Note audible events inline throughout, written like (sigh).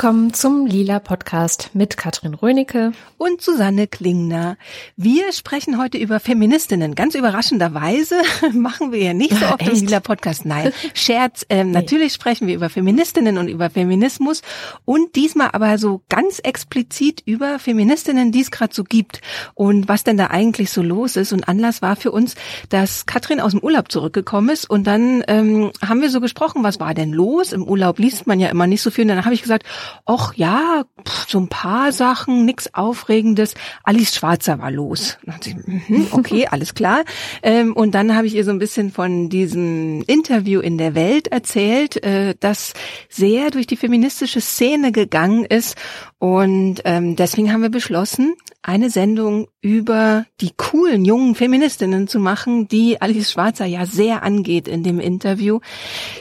Willkommen zum Lila Podcast mit Katrin Rönecke und Susanne Klingner. Wir sprechen heute über Feministinnen. Ganz überraschenderweise (laughs) machen wir ja nicht so oft im Lila Podcast. Nein, (laughs) Scherz. Ähm, nee. Natürlich sprechen wir über Feministinnen und über Feminismus und diesmal aber so ganz explizit über Feministinnen, die es gerade so gibt und was denn da eigentlich so los ist. Und Anlass war für uns, dass Katrin aus dem Urlaub zurückgekommen ist und dann ähm, haben wir so gesprochen, was war denn los? Im Urlaub liest man ja immer nicht so viel. Und dann habe ich gesagt, ach ja, pff, so ein paar Sachen, nix Aufregendes. Alice Schwarzer war los. Mhm, (laughs) okay, alles klar. Ähm, und dann habe ich ihr so ein bisschen von diesem Interview in der Welt erzählt, äh, das sehr durch die feministische Szene gegangen ist. Und ähm, deswegen haben wir beschlossen, eine Sendung über die coolen jungen Feministinnen zu machen, die Alice Schwarzer ja sehr angeht in dem Interview.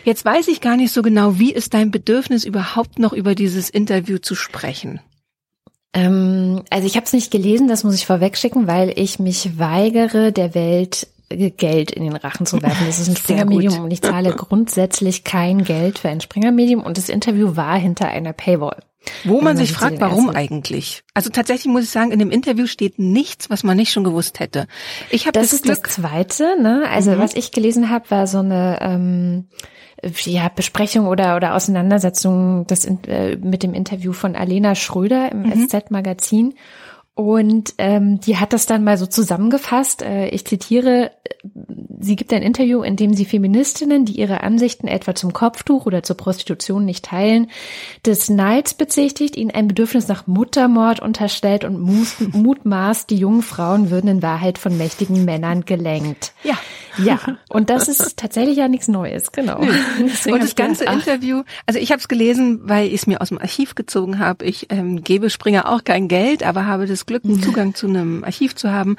Jetzt weiß ich gar nicht so genau, wie ist dein Bedürfnis überhaupt noch über dieses Interview zu sprechen? Ähm, also ich habe es nicht gelesen, das muss ich vorwegschicken, weil ich mich weigere, der Welt Geld in den Rachen zu werfen. Das ist ein (laughs) Springermedium und ich zahle (laughs) grundsätzlich kein Geld für ein Springermedium und das Interview war hinter einer Paywall. Wo man sich fragt, warum eigentlich? Also tatsächlich muss ich sagen, in dem Interview steht nichts, was man nicht schon gewusst hätte. Ich habe das, das ist Glück, das Zweite. Ne? Also mhm. was ich gelesen habe, war so eine ähm, ja, Besprechung oder oder Auseinandersetzung das, äh, mit dem Interview von Alena Schröder im mhm. SZ-Magazin. Und ähm, die hat das dann mal so zusammengefasst. Äh, ich zitiere, sie gibt ein Interview, in dem sie Feministinnen, die ihre Ansichten etwa zum Kopftuch oder zur Prostitution nicht teilen, des Neids bezichtigt, ihnen ein Bedürfnis nach Muttermord unterstellt und (laughs) mutmaßt, die jungen Frauen würden in Wahrheit von mächtigen Männern gelenkt. Ja. Ja, und das ist tatsächlich ja nichts Neues, genau. Nee. (laughs) Und das ganze gedacht, Interview, also ich habe es gelesen, weil ich es mir aus dem Archiv gezogen habe. Ich ähm, gebe Springer auch kein Geld, aber habe das Glück, einen Zugang zu einem Archiv zu haben.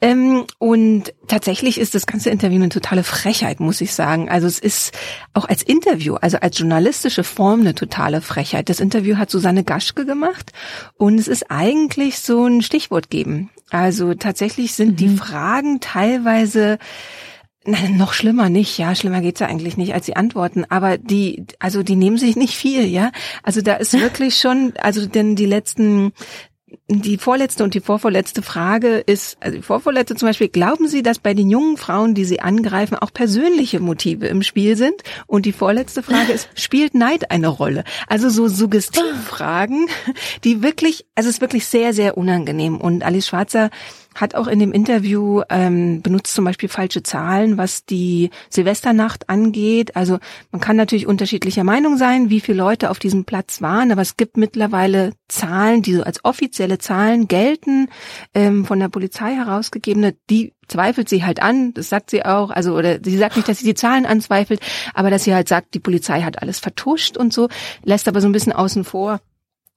Ähm, und tatsächlich ist das ganze Interview eine totale Frechheit, muss ich sagen. Also es ist auch als Interview, also als journalistische Form eine totale Frechheit. Das Interview hat Susanne Gaschke gemacht und es ist eigentlich so ein Stichwort geben. Also tatsächlich sind mhm. die Fragen teilweise Nein, noch schlimmer nicht, ja, schlimmer geht's ja eigentlich nicht als die Antworten, aber die, also die nehmen sich nicht viel, ja. Also da ist (laughs) wirklich schon, also denn die letzten die vorletzte und die vorvorletzte Frage ist, also die vorvorletzte zum Beispiel, glauben Sie, dass bei den jungen Frauen, die Sie angreifen, auch persönliche Motive im Spiel sind? Und die vorletzte Frage ist, spielt Neid eine Rolle? Also so Suggestivfragen, die wirklich, also es ist wirklich sehr, sehr unangenehm. Und Alice Schwarzer hat auch in dem Interview ähm, benutzt zum Beispiel falsche Zahlen, was die Silvesternacht angeht. Also man kann natürlich unterschiedlicher Meinung sein, wie viele Leute auf diesem Platz waren, aber es gibt mittlerweile Zahlen, die so als offizielle Zahlen gelten, ähm, von der Polizei herausgegebene, die zweifelt sie halt an, das sagt sie auch, also oder sie sagt nicht, dass sie die Zahlen anzweifelt, aber dass sie halt sagt, die Polizei hat alles vertuscht und so, lässt aber so ein bisschen außen vor,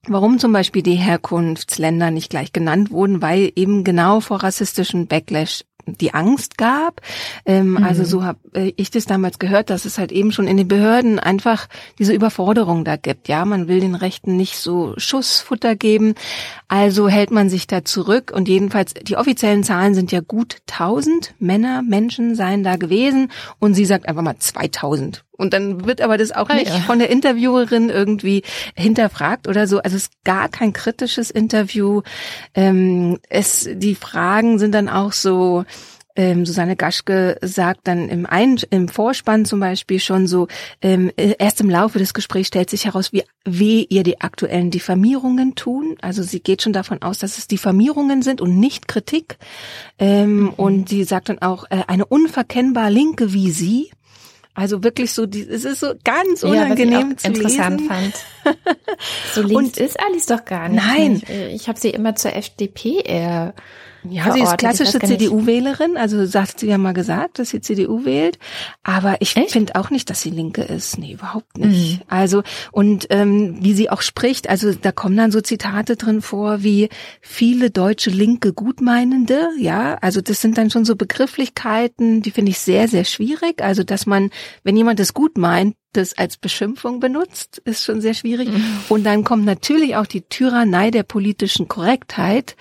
Warum zum Beispiel die Herkunftsländer nicht gleich genannt wurden, weil eben genau vor rassistischen Backlash die Angst gab. Ähm, mhm. Also so habe äh, ich das damals gehört, dass es halt eben schon in den Behörden einfach diese Überforderung da gibt. Ja, man will den Rechten nicht so Schussfutter geben, also hält man sich da zurück. Und jedenfalls die offiziellen Zahlen sind ja gut 1000 Männer, Menschen seien da gewesen. Und sie sagt einfach mal 2000. Und dann wird aber das auch ah, nicht ja. von der Interviewerin irgendwie hinterfragt oder so. Also es ist gar kein kritisches Interview. Ähm, es, die Fragen sind dann auch so, ähm, Susanne Gaschke sagt dann im, Ein im Vorspann zum Beispiel schon so, ähm, erst im Laufe des Gesprächs stellt sich heraus, wie weh ihr die aktuellen Diffamierungen tun. Also sie geht schon davon aus, dass es Diffamierungen sind und nicht Kritik. Ähm, mhm. Und sie sagt dann auch, äh, eine unverkennbar Linke wie sie also wirklich so, die, es ist so ganz unangenehm ja, zu interessant lesen. fand. (laughs) So links und, ist Alice doch gar nicht. Nein, ich, ich habe sie immer zur FDP eher ja, sie ist klassische CDU-Wählerin, also sagt sie ja mal gesagt, dass sie CDU wählt. Aber ich finde auch nicht, dass sie Linke ist. Nee, überhaupt nicht. Mhm. Also, und ähm, wie sie auch spricht, also da kommen dann so Zitate drin vor, wie viele deutsche Linke Gutmeinende, ja, also das sind dann schon so Begrifflichkeiten, die finde ich sehr, sehr schwierig. Also, dass man, wenn jemand das gut meint, das als Beschimpfung benutzt, ist schon sehr schwierig. Mhm. Und dann kommt natürlich auch die Tyrannei der politischen Korrektheit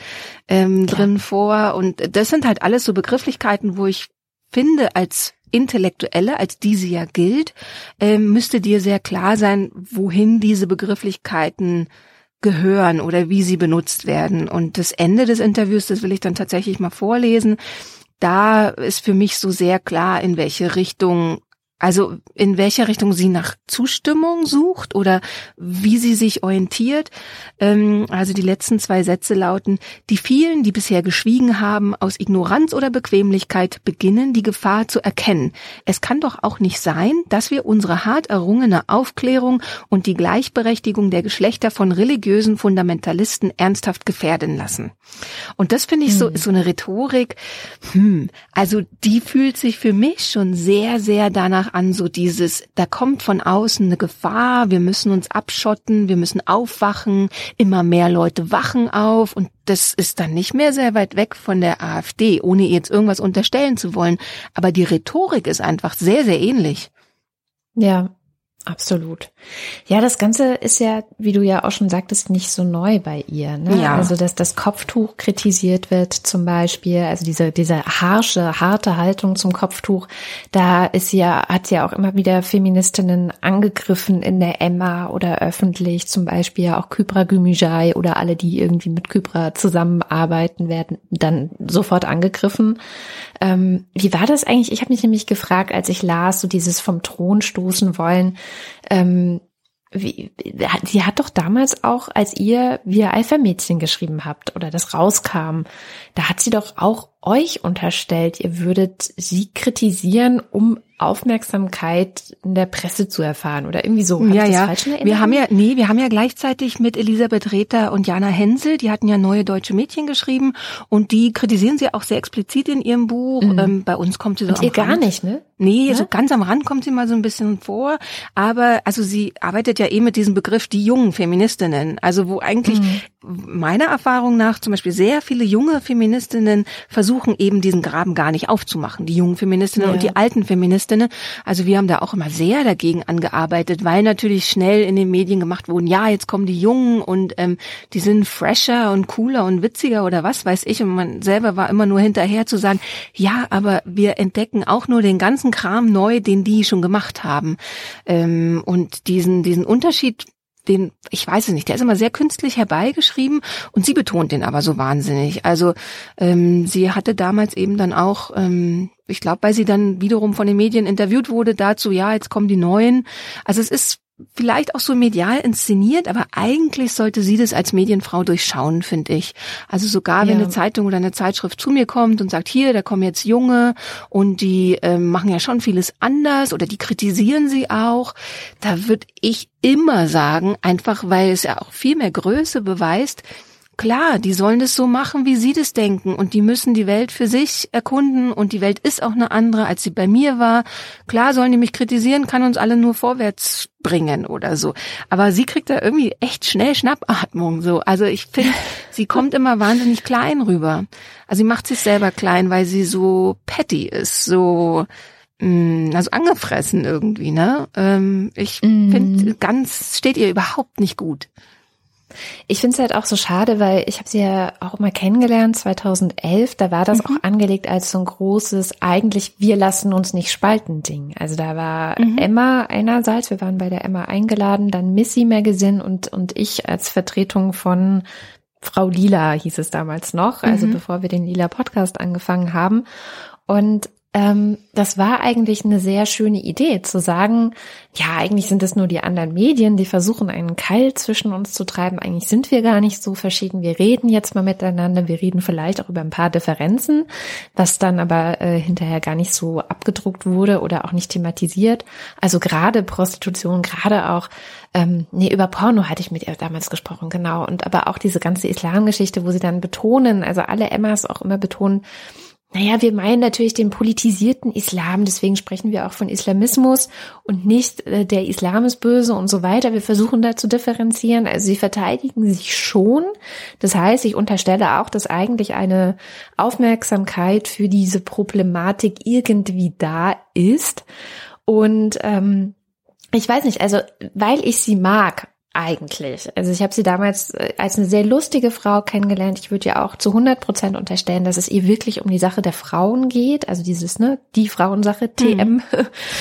ähm, drin vor. Und das sind halt alles so Begrifflichkeiten, wo ich finde, als Intellektuelle, als die sie ja gilt, äh, müsste dir sehr klar sein, wohin diese Begrifflichkeiten gehören oder wie sie benutzt werden. Und das Ende des Interviews, das will ich dann tatsächlich mal vorlesen, da ist für mich so sehr klar, in welche Richtung also in welcher Richtung sie nach Zustimmung sucht oder wie sie sich orientiert. Ähm, also die letzten zwei Sätze lauten, die vielen, die bisher geschwiegen haben, aus Ignoranz oder Bequemlichkeit beginnen, die Gefahr zu erkennen. Es kann doch auch nicht sein, dass wir unsere hart errungene Aufklärung und die Gleichberechtigung der Geschlechter von religiösen Fundamentalisten ernsthaft gefährden lassen. Und das finde ich so, ist hm. so eine Rhetorik, hm, also die fühlt sich für mich schon sehr, sehr danach an so dieses, da kommt von außen eine Gefahr, wir müssen uns abschotten, wir müssen aufwachen, immer mehr Leute wachen auf und das ist dann nicht mehr sehr weit weg von der AfD, ohne jetzt irgendwas unterstellen zu wollen. Aber die Rhetorik ist einfach sehr, sehr ähnlich. Ja, Absolut. Ja, das Ganze ist ja, wie du ja auch schon sagtest, nicht so neu bei ihr. Ne? Ja. Also, dass das Kopftuch kritisiert wird zum Beispiel, also diese, diese harsche, harte Haltung zum Kopftuch, da ist ja, hat sie ja auch immer wieder Feministinnen angegriffen in der Emma oder öffentlich, zum Beispiel ja auch Kypra Gümüjai oder alle, die irgendwie mit Kypra zusammenarbeiten, werden dann sofort angegriffen. Ähm, wie war das eigentlich? Ich habe mich nämlich gefragt, als ich las, so dieses vom Thron stoßen wollen, ähm, wie, sie hat doch damals auch, als ihr Wir Alpha-Mädchen geschrieben habt oder das rauskam, da hat sie doch auch euch unterstellt, ihr würdet sie kritisieren, um Aufmerksamkeit in der Presse zu erfahren oder irgendwie so. Hab ja, ja. Wir haben ja, nee, wir haben ja gleichzeitig mit Elisabeth Rether und Jana Hensel, die hatten ja neue deutsche Mädchen geschrieben und die kritisieren sie auch sehr explizit in ihrem Buch. Mhm. Ähm, bei uns kommt sie so und am ihr Rand. gar nicht, ne? Nee, ja? so ganz am Rand kommt sie mal so ein bisschen vor, aber also sie arbeitet ja eh mit diesem Begriff die jungen Feministinnen, also wo eigentlich mhm. meiner Erfahrung nach zum Beispiel sehr viele junge Feministinnen versuchen eben diesen Graben gar nicht aufzumachen, die jungen Feministinnen ja. und die alten Feministinnen. Also wir haben da auch immer sehr dagegen angearbeitet, weil natürlich schnell in den Medien gemacht wurden, ja, jetzt kommen die Jungen und ähm, die sind fresher und cooler und witziger oder was weiß ich. Und man selber war immer nur hinterher zu sagen, ja, aber wir entdecken auch nur den ganzen Kram neu, den die schon gemacht haben. Ähm, und diesen, diesen Unterschied den, ich weiß es nicht, der ist immer sehr künstlich herbeigeschrieben und sie betont den aber so wahnsinnig. Also ähm, sie hatte damals eben dann auch, ähm, ich glaube, weil sie dann wiederum von den Medien interviewt wurde, dazu, ja, jetzt kommen die neuen. Also es ist vielleicht auch so medial inszeniert, aber eigentlich sollte sie das als Medienfrau durchschauen, finde ich. Also sogar wenn ja. eine Zeitung oder eine Zeitschrift zu mir kommt und sagt, hier, da kommen jetzt Junge und die äh, machen ja schon vieles anders oder die kritisieren sie auch, da würde ich immer sagen, einfach weil es ja auch viel mehr Größe beweist, Klar, die sollen das so machen, wie sie das denken und die müssen die Welt für sich erkunden und die Welt ist auch eine andere, als sie bei mir war. Klar sollen die mich kritisieren, kann uns alle nur vorwärts bringen oder so. Aber sie kriegt da irgendwie echt schnell Schnappatmung so. Also ich finde, (laughs) sie kommt immer wahnsinnig klein rüber. Also sie macht sich selber klein, weil sie so petty ist, so mm, also angefressen irgendwie, ne? Ähm, ich mm. finde, ganz steht ihr überhaupt nicht gut. Ich finde es halt auch so schade, weil ich habe sie ja auch immer kennengelernt, 2011, da war das mhm. auch angelegt als so ein großes, eigentlich wir lassen uns nicht spalten Ding. Also da war mhm. Emma einerseits, wir waren bei der Emma eingeladen, dann Missy Magazine und, und ich als Vertretung von Frau Lila hieß es damals noch, also mhm. bevor wir den Lila Podcast angefangen haben. Und ähm, das war eigentlich eine sehr schöne Idee, zu sagen, ja, eigentlich sind es nur die anderen Medien, die versuchen, einen Keil zwischen uns zu treiben. Eigentlich sind wir gar nicht so verschieden. Wir reden jetzt mal miteinander. Wir reden vielleicht auch über ein paar Differenzen, was dann aber äh, hinterher gar nicht so abgedruckt wurde oder auch nicht thematisiert. Also gerade Prostitution, gerade auch, ähm, nee, über Porno hatte ich mit ihr damals gesprochen, genau. Und aber auch diese ganze Islamgeschichte, wo sie dann betonen, also alle Emmas auch immer betonen, naja, wir meinen natürlich den politisierten Islam, deswegen sprechen wir auch von Islamismus und nicht äh, der Islam ist böse und so weiter. Wir versuchen da zu differenzieren. Also sie verteidigen sich schon. Das heißt, ich unterstelle auch, dass eigentlich eine Aufmerksamkeit für diese Problematik irgendwie da ist. Und ähm, ich weiß nicht, also weil ich sie mag, eigentlich. Also ich habe sie damals äh, als eine sehr lustige Frau kennengelernt. Ich würde ja auch zu 100 Prozent unterstellen, dass es ihr wirklich um die Sache der Frauen geht, also dieses, ne, die Frauensache, TM. Mhm.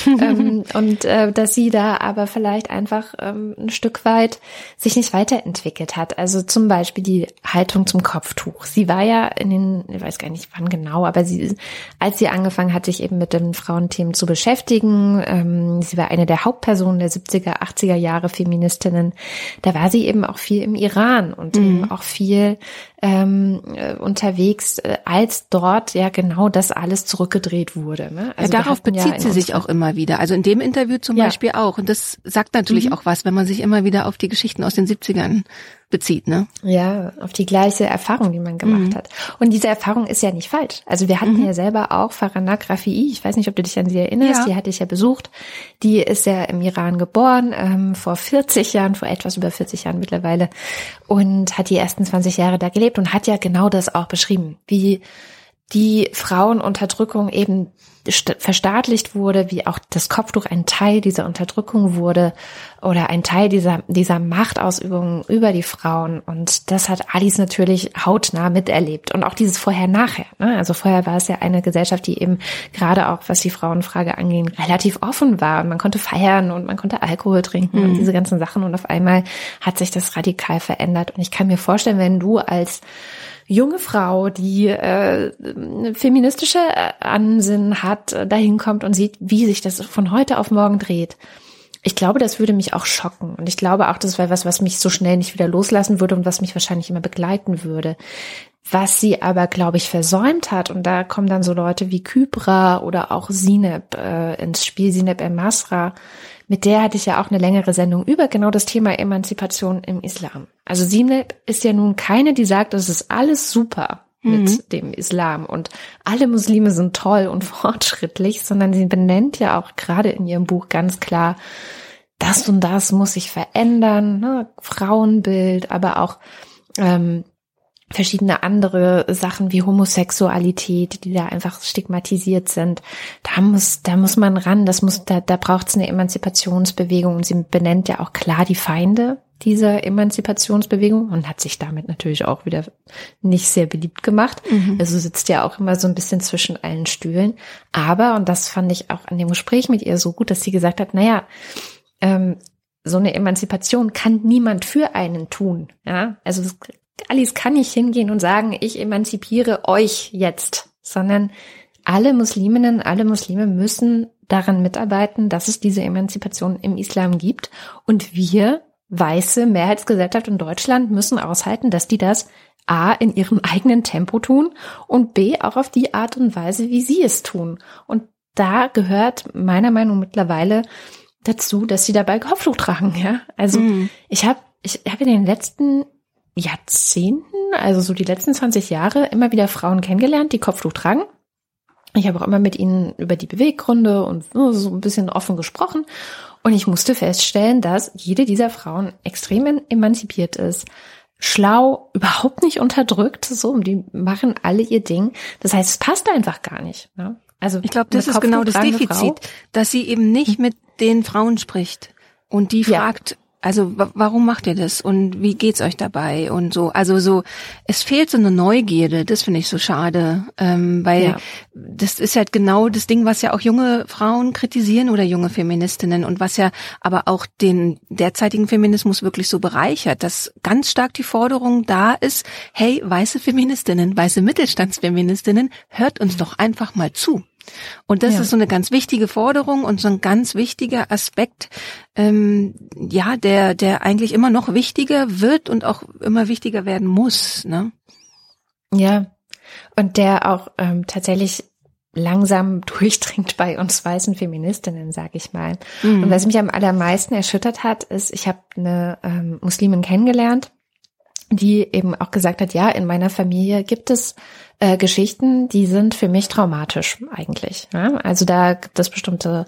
(laughs) ähm, und äh, dass sie da aber vielleicht einfach ähm, ein Stück weit sich nicht weiterentwickelt hat. Also zum Beispiel die Haltung zum Kopftuch. Sie war ja in den, ich weiß gar nicht wann genau, aber sie, als sie angefangen hat, sich eben mit den Frauenthemen zu beschäftigen, ähm, sie war eine der Hauptpersonen der 70er, 80er Jahre Feministinnen, da war sie eben auch viel im Iran und mhm. eben auch viel ähm, äh, unterwegs, äh, als dort ja genau das alles zurückgedreht wurde. Ne? Also ja, darauf bezieht ja sie sich auch immer wieder. Also in dem Interview zum ja. Beispiel auch. Und das sagt natürlich mhm. auch was, wenn man sich immer wieder auf die Geschichten aus den 70ern bezieht, ne? Ja, auf die gleiche Erfahrung, die man gemacht mhm. hat. Und diese Erfahrung ist ja nicht falsch. Also wir hatten mhm. ja selber auch Farana Grafii, ich weiß nicht, ob du dich an sie erinnerst, ja. die hatte ich ja besucht. Die ist ja im Iran geboren, ähm, vor 40 Jahren, vor etwas über 40 Jahren mittlerweile und hat die ersten 20 Jahre da gelebt und hat ja genau das auch beschrieben, wie die Frauenunterdrückung eben verstaatlicht wurde, wie auch das Kopftuch ein Teil dieser Unterdrückung wurde oder ein Teil dieser, dieser Machtausübung über die Frauen. Und das hat Alice natürlich hautnah miterlebt. Und auch dieses Vorher-Nachher. Ne? Also vorher war es ja eine Gesellschaft, die eben gerade auch, was die Frauenfrage angeht, relativ offen war. Und man konnte feiern und man konnte Alkohol trinken mhm. und diese ganzen Sachen. Und auf einmal hat sich das radikal verändert. Und ich kann mir vorstellen, wenn du als junge Frau, die äh, feministische Ansinnen hat, äh, dahin kommt und sieht, wie sich das von heute auf morgen dreht. Ich glaube, das würde mich auch schocken. Und ich glaube auch, das wäre was, was mich so schnell nicht wieder loslassen würde und was mich wahrscheinlich immer begleiten würde. Was sie aber, glaube ich, versäumt hat, und da kommen dann so Leute wie Kybra oder auch Sineb äh, ins Spiel, Sineb El Masra, mit der hatte ich ja auch eine längere Sendung über genau das Thema Emanzipation im Islam. Also Sineb ist ja nun keine, die sagt, das ist alles super mit mhm. dem Islam und alle Muslime sind toll und (laughs) fortschrittlich, sondern sie benennt ja auch gerade in ihrem Buch ganz klar, das und das muss sich verändern, ne? Frauenbild, aber auch ähm, verschiedene andere Sachen wie Homosexualität, die da einfach stigmatisiert sind. Da muss, da muss man ran, das muss, da, da braucht es eine Emanzipationsbewegung und sie benennt ja auch klar die Feinde dieser Emanzipationsbewegung und hat sich damit natürlich auch wieder nicht sehr beliebt gemacht. Mhm. Also sitzt ja auch immer so ein bisschen zwischen allen Stühlen. Aber, und das fand ich auch an dem Gespräch mit ihr so gut, dass sie gesagt hat, naja, ähm, so eine Emanzipation kann niemand für einen tun. Ja, also Alice kann nicht hingehen und sagen, ich emanzipiere euch jetzt, sondern alle Musliminnen, alle Muslime müssen daran mitarbeiten, dass es diese Emanzipation im Islam gibt. Und wir, weiße Mehrheitsgesellschaft in Deutschland, müssen aushalten, dass die das A in ihrem (laughs) eigenen Tempo tun und B auch auf die Art und Weise, wie sie es tun. Und da gehört meiner Meinung mittlerweile dazu, dass sie dabei Kopftuch tragen. Ja, also mhm. ich habe ich habe in den letzten Jahrzehnten, also so die letzten 20 Jahre, immer wieder Frauen kennengelernt, die Kopftuch tragen. Ich habe auch immer mit ihnen über die Beweggründe und so ein bisschen offen gesprochen. Und ich musste feststellen, dass jede dieser Frauen extrem emanzipiert ist, schlau, überhaupt nicht unterdrückt, so, die machen alle ihr Ding. Das heißt, es passt einfach gar nicht. Ne? Also ich glaube, das ist genau das Defizit, Frau, dass sie eben nicht mit den Frauen spricht und die fragt, ja. Also warum macht ihr das und wie geht's euch dabei und so? Also so, es fehlt so eine Neugierde. Das finde ich so schade, ähm, weil ja. das ist halt genau das Ding, was ja auch junge Frauen kritisieren oder junge Feministinnen und was ja aber auch den derzeitigen Feminismus wirklich so bereichert, dass ganz stark die Forderung da ist: Hey, weiße Feministinnen, weiße Mittelstandsfeministinnen, hört uns doch einfach mal zu. Und das ja. ist so eine ganz wichtige Forderung und so ein ganz wichtiger Aspekt, ähm, ja, der, der eigentlich immer noch wichtiger wird und auch immer wichtiger werden muss. Ne? Ja, und der auch ähm, tatsächlich langsam (laughs) durchdringt bei uns weißen Feministinnen, sag ich mal. Mhm. Und was mich am allermeisten erschüttert hat, ist, ich habe eine ähm, Muslimin kennengelernt, die eben auch gesagt hat, ja, in meiner Familie gibt es äh, Geschichten, die sind für mich traumatisch eigentlich. Ja? Also da gibt es bestimmte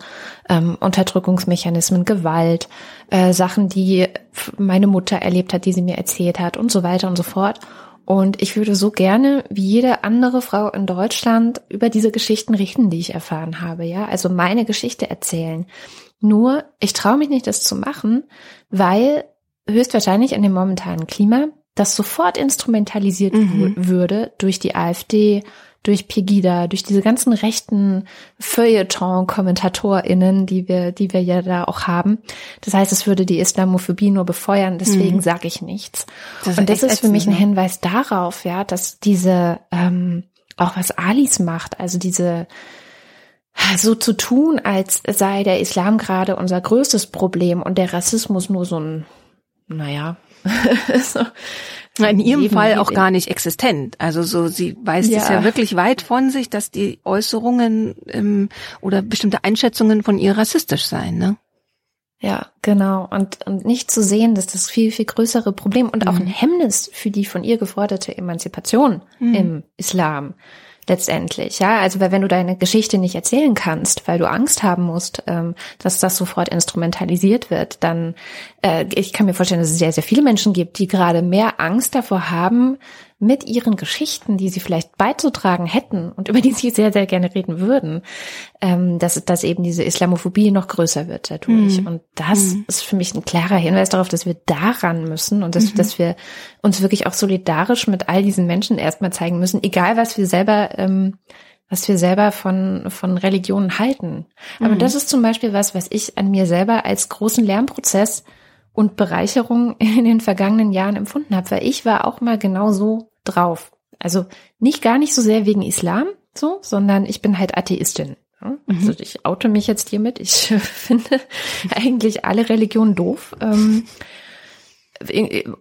ähm, Unterdrückungsmechanismen, Gewalt, äh, Sachen, die meine Mutter erlebt hat, die sie mir erzählt hat und so weiter und so fort. Und ich würde so gerne, wie jede andere Frau in Deutschland, über diese Geschichten richten, die ich erfahren habe. Ja, also meine Geschichte erzählen. Nur, ich traue mich nicht, das zu machen, weil höchstwahrscheinlich in dem momentanen Klima, das sofort instrumentalisiert mhm. würde durch die AfD, durch Pegida, durch diese ganzen rechten Feuilleton-KommentatorInnen, die wir, die wir ja da auch haben. Das heißt, es würde die Islamophobie nur befeuern, deswegen mhm. sage ich nichts. Das Und das ist für mich ein? Hinweis darauf, ja, dass diese, ähm, auch was Alis macht, also diese so zu tun, als sei der Islam gerade unser größtes Problem und der Rassismus nur so ein, naja, (laughs) so, in ihrem Leben, Fall auch gar nicht existent. Also so, sie weist ja. es ja wirklich weit von sich, dass die Äußerungen ähm, oder bestimmte Einschätzungen von ihr rassistisch seien, ne? Ja, genau. Und, und nicht zu sehen, dass das viel, viel größere Problem und mhm. auch ein Hemmnis für die von ihr geforderte Emanzipation mhm. im Islam letztendlich. Ja, also wenn du deine Geschichte nicht erzählen kannst, weil du Angst haben musst, ähm, dass das sofort instrumentalisiert wird, dann äh, ich kann mir vorstellen, dass es sehr, sehr viele Menschen gibt, die gerade mehr Angst davor haben, mit ihren Geschichten, die sie vielleicht beizutragen hätten und über die sie sehr, sehr gerne reden würden, ähm, dass, dass eben diese Islamophobie noch größer wird dadurch. Mhm. Und das mhm. ist für mich ein klarer Hinweis darauf, dass wir daran müssen und dass, mhm. dass wir uns wirklich auch solidarisch mit all diesen Menschen erstmal zeigen müssen, egal was wir selber ähm, was wir selber von, von Religionen halten. Aber mhm. das ist zum Beispiel was, was ich an mir selber als großen Lernprozess und Bereicherung in den vergangenen Jahren empfunden habe, weil ich war auch mal genau so drauf. Also nicht gar nicht so sehr wegen Islam, so, sondern ich bin halt Atheistin. Mhm. Also ich oute mich jetzt hiermit. Ich (laughs) finde eigentlich alle Religionen doof.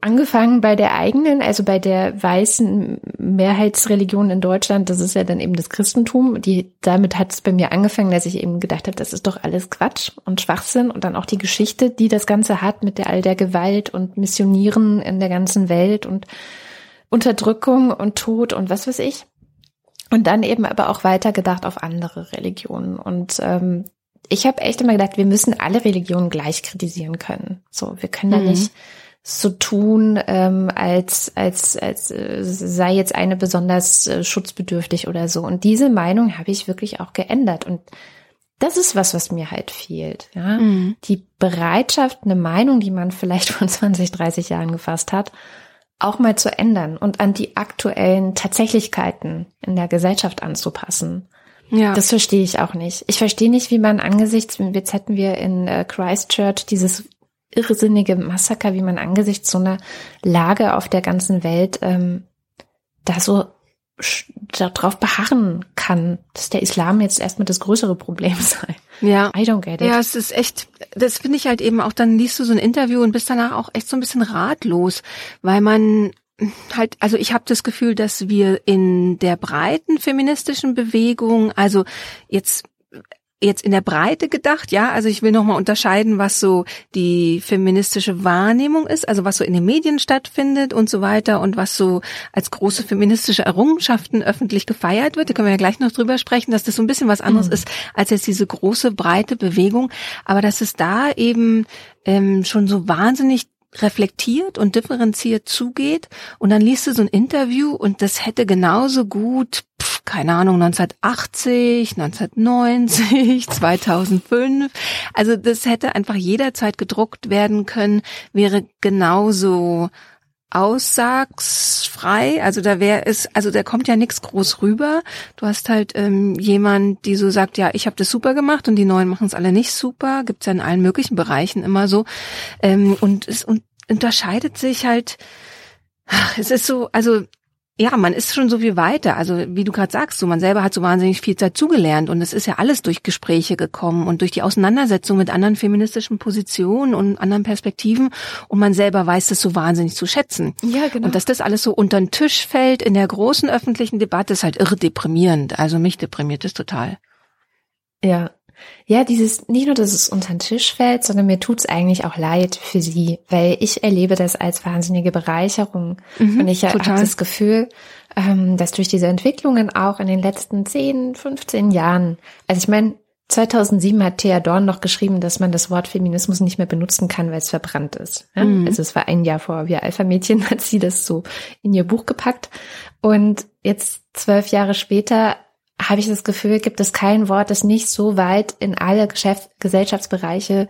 Angefangen bei der eigenen, also bei der weißen Mehrheitsreligion in Deutschland, das ist ja dann eben das Christentum. Die, damit hat es bei mir angefangen, dass ich eben gedacht habe, das ist doch alles Quatsch und Schwachsinn und dann auch die Geschichte, die das Ganze hat mit der all der Gewalt und Missionieren in der ganzen Welt und Unterdrückung und Tod und was weiß ich. Und dann eben aber auch weiter gedacht auf andere Religionen. Und ähm, ich habe echt immer gedacht, wir müssen alle Religionen gleich kritisieren können. So, wir können mhm. da nicht so tun, ähm, als, als, als äh, sei jetzt eine besonders äh, schutzbedürftig oder so. Und diese Meinung habe ich wirklich auch geändert. Und das ist was, was mir halt fehlt. Ja? Mhm. Die Bereitschaft, eine Meinung, die man vielleicht (laughs) vor 20, 30 Jahren gefasst hat, auch mal zu ändern und an die aktuellen Tatsächlichkeiten in der Gesellschaft anzupassen. Ja. Das verstehe ich auch nicht. Ich verstehe nicht, wie man angesichts, jetzt hätten wir in äh, Christchurch dieses irrsinnige Massaker, wie man angesichts so einer Lage auf der ganzen Welt ähm, da so darauf beharren kann, dass der Islam jetzt erstmal das größere Problem (laughs) sei. Ja. I don't get it. Ja, es ist echt, das finde ich halt eben auch, dann liest du so ein Interview und bist danach auch echt so ein bisschen ratlos, weil man halt, also ich habe das Gefühl, dass wir in der breiten feministischen Bewegung, also jetzt jetzt in der Breite gedacht, ja, also ich will nochmal unterscheiden, was so die feministische Wahrnehmung ist, also was so in den Medien stattfindet und so weiter und was so als große feministische Errungenschaften öffentlich gefeiert wird. Da können wir ja gleich noch drüber sprechen, dass das so ein bisschen was anderes mhm. ist als jetzt diese große, breite Bewegung, aber dass es da eben ähm, schon so wahnsinnig reflektiert und differenziert zugeht und dann liest du so ein Interview und das hätte genauso gut, keine Ahnung, 1980, 1990, 2005, also das hätte einfach jederzeit gedruckt werden können, wäre genauso aussagsfrei, also da wäre es, also da kommt ja nichts groß rüber. Du hast halt ähm, jemand, die so sagt, ja, ich habe das super gemacht und die Neuen machen es alle nicht super. Gibt's ja in allen möglichen Bereichen immer so. Ähm, und es und unterscheidet sich halt. Ach, es ist so, also ja, man ist schon so viel weiter. Also wie du gerade sagst, so man selber hat so wahnsinnig viel dazugelernt und es ist ja alles durch Gespräche gekommen und durch die Auseinandersetzung mit anderen feministischen Positionen und anderen Perspektiven und man selber weiß das so wahnsinnig zu schätzen. Ja, genau. Und dass das alles so unter den Tisch fällt in der großen öffentlichen Debatte ist halt irre deprimierend. Also mich deprimiert es total. Ja, ja, dieses, nicht nur, dass es unter den Tisch fällt, sondern mir tut's eigentlich auch leid für sie, weil ich erlebe das als wahnsinnige Bereicherung. Mhm, und ich habe das Gefühl, ähm, dass durch diese Entwicklungen auch in den letzten 10, 15 Jahren, also ich meine, 2007 hat Thea Dorn noch geschrieben, dass man das Wort Feminismus nicht mehr benutzen kann, weil es verbrannt ist. Ja? Mhm. Also es war ein Jahr vor Wir Alpha-Mädchen, (laughs) hat sie das so in ihr Buch gepackt. Und jetzt zwölf Jahre später habe ich das Gefühl, gibt es kein Wort, das nicht so weit in alle Geschäft Gesellschaftsbereiche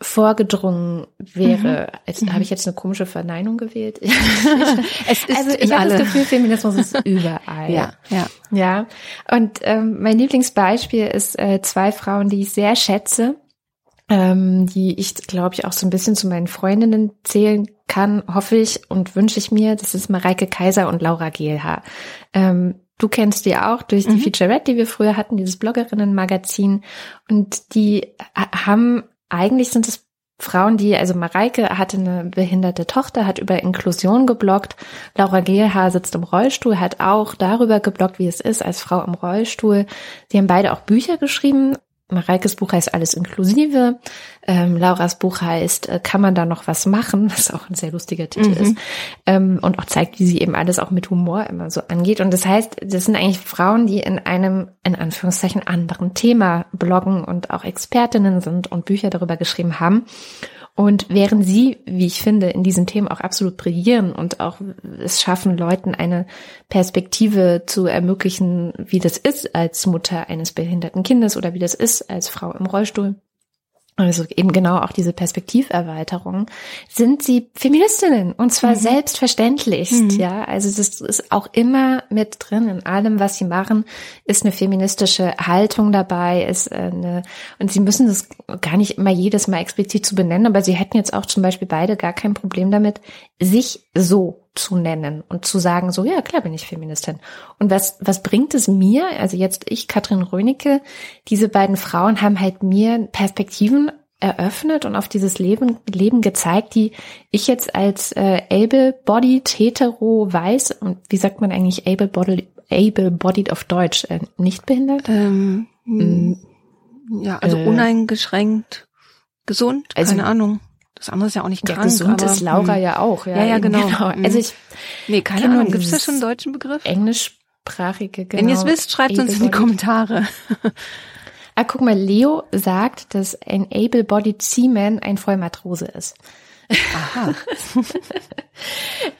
vorgedrungen wäre. Mhm. Jetzt, mhm. Habe ich jetzt eine komische Verneinung gewählt? (laughs) es ist also ich habe das Gefühl, Feminismus ist (laughs) überall. Ja, ja. Ja. Und ähm, mein Lieblingsbeispiel ist äh, zwei Frauen, die ich sehr schätze, ähm, die ich, glaube ich, auch so ein bisschen zu meinen Freundinnen zählen kann, hoffe ich und wünsche ich mir. Das ist Mareike Kaiser und Laura Gehlhaar. Ähm, Du kennst die auch durch die mhm. Featurette, die wir früher hatten, dieses Bloggerinnen-Magazin. Und die haben, eigentlich sind es Frauen, die, also Mareike hatte eine behinderte Tochter, hat über Inklusion gebloggt. Laura Gehlhaar sitzt im Rollstuhl, hat auch darüber gebloggt, wie es ist als Frau im Rollstuhl. Sie haben beide auch Bücher geschrieben, Mareikes Buch heißt Alles inklusive. Ähm, Lauras Buch heißt äh, Kann man da noch was machen? (laughs) Was auch ein sehr lustiger Titel mhm. ist. Ähm, und auch zeigt, wie sie eben alles auch mit Humor immer so angeht. Und das heißt, das sind eigentlich Frauen, die in einem, in Anführungszeichen, anderen Thema bloggen und auch Expertinnen sind und Bücher darüber geschrieben haben. Und während sie, wie ich finde, in diesen Themen auch absolut brillieren und auch es schaffen, Leuten eine Perspektive zu ermöglichen, wie das ist als Mutter eines behinderten Kindes oder wie das ist als Frau im Rollstuhl, also eben genau auch diese Perspektiverweiterung, sind sie Feministinnen und zwar mhm. selbstverständlich, mhm. ja. Also das ist auch immer mit drin in allem, was sie machen, ist eine feministische Haltung dabei, ist eine, und sie müssen das gar nicht immer jedes Mal explizit zu benennen, aber sie hätten jetzt auch zum Beispiel beide gar kein Problem damit, sich so zu nennen und zu sagen, so, ja, klar bin ich Feministin. Und was, was bringt es mir? Also jetzt ich, Katrin Rönicke, diese beiden Frauen haben halt mir Perspektiven eröffnet und auf dieses Leben, Leben gezeigt, die ich jetzt als äh, able-bodied, hetero, weiß und wie sagt man eigentlich able-bodied able auf Deutsch, äh, nicht behindert? Ähm, mhm. Ja, also äh, uneingeschränkt gesund, also, keine Ahnung. Das andere ist ja auch nicht krank. Ja, gesund aber, ist Laura mh. ja auch. Ja, ja, ja genau. (laughs) genau. Mhm. Also ich nee, keine Ahnung. Gibt es da schon einen deutschen Begriff? Englischsprachige, genau. Wenn ihr es wisst, schreibt uns in die Kommentare. ah, guck mal, Leo sagt, dass ein able-bodied Seaman ein Vollmatrose ist. Aha. (laughs)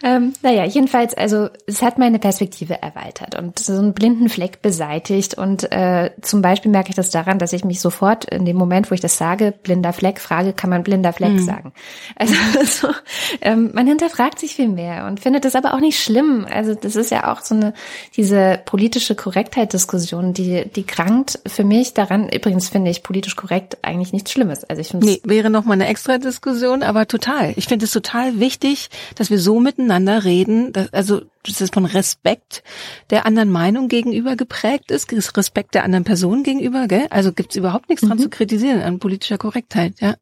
ähm, naja, jedenfalls, also es hat meine Perspektive erweitert und so einen blinden Fleck beseitigt. Und äh, zum Beispiel merke ich das daran, dass ich mich sofort in dem Moment, wo ich das sage, blinder Fleck, frage, kann man blinder Fleck mhm. sagen? Also (laughs) so, ähm, man hinterfragt sich viel mehr und findet das aber auch nicht schlimm. Also das ist ja auch so eine diese politische Korrektheit-Diskussion, die die krankt für mich daran. Übrigens finde ich politisch korrekt eigentlich nichts Schlimmes. Also ich finde nee, wäre noch mal eine extra Diskussion, aber total. Ich finde es total wichtig, dass wir so miteinander reden, dass, also dass es von Respekt der anderen Meinung gegenüber geprägt ist, Respekt der anderen Person gegenüber, gell? Also gibt's überhaupt nichts mhm. dran zu kritisieren an politischer Korrektheit, ja.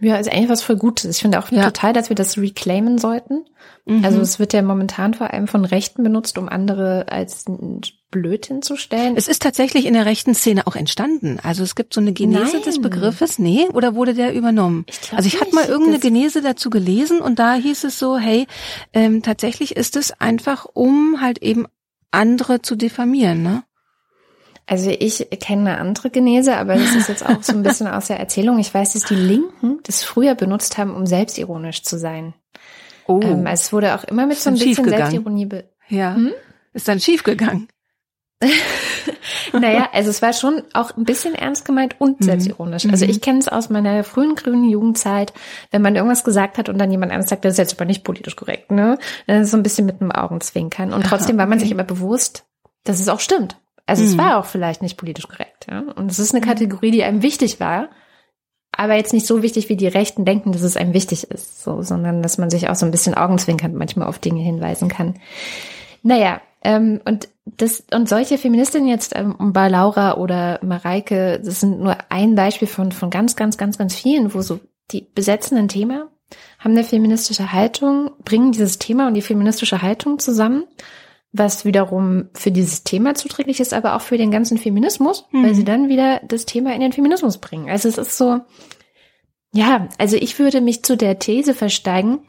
Ja, ist eigentlich was voll Gutes. Ich finde auch ja. total, dass wir das reclaimen sollten. Mhm. Also es wird ja momentan vor allem von Rechten benutzt, um andere als blöd hinzustellen. Es ist tatsächlich in der rechten Szene auch entstanden. Also es gibt so eine Genese Nein. des Begriffes. Nee, oder wurde der übernommen? Ich also ich hatte mal irgendeine Genese dazu gelesen und da hieß es so, hey, ähm, tatsächlich ist es einfach, um halt eben andere zu diffamieren, ne? Also ich kenne eine andere Genese, aber das ist jetzt auch so ein bisschen (laughs) aus der Erzählung. Ich weiß, dass die Linken das früher benutzt haben, um selbstironisch zu sein. Oh. Ähm, also es wurde auch immer mit so ein bisschen Selbstironie. Be ja. Hm? Ist dann schiefgegangen. (laughs) naja, also es war schon auch ein bisschen ernst gemeint und mhm. selbstironisch. Also mhm. ich kenne es aus meiner frühen grünen Jugendzeit, wenn man irgendwas gesagt hat und dann jemand anderes sagt, das ist jetzt aber nicht politisch korrekt, ne? Dann ist so ein bisschen mit einem Augenzwinkern. Und trotzdem war man sich immer bewusst, dass es auch stimmt. Also mhm. es war auch vielleicht nicht politisch korrekt. Ja? Und es ist eine Kategorie, die einem wichtig war, aber jetzt nicht so wichtig, wie die Rechten denken, dass es einem wichtig ist, so, sondern dass man sich auch so ein bisschen augenzwinkernd manchmal auf Dinge hinweisen kann. Naja, ähm, und das und solche Feministinnen jetzt ähm, bei Laura oder Mareike, das sind nur ein Beispiel von von ganz ganz ganz ganz vielen, wo so die besetzen ein Thema, haben eine feministische Haltung, bringen dieses Thema und die feministische Haltung zusammen was wiederum für dieses Thema zuträglich ist, aber auch für den ganzen Feminismus, mhm. weil sie dann wieder das Thema in den Feminismus bringen. Also es ist so, ja, also ich würde mich zu der These versteigen,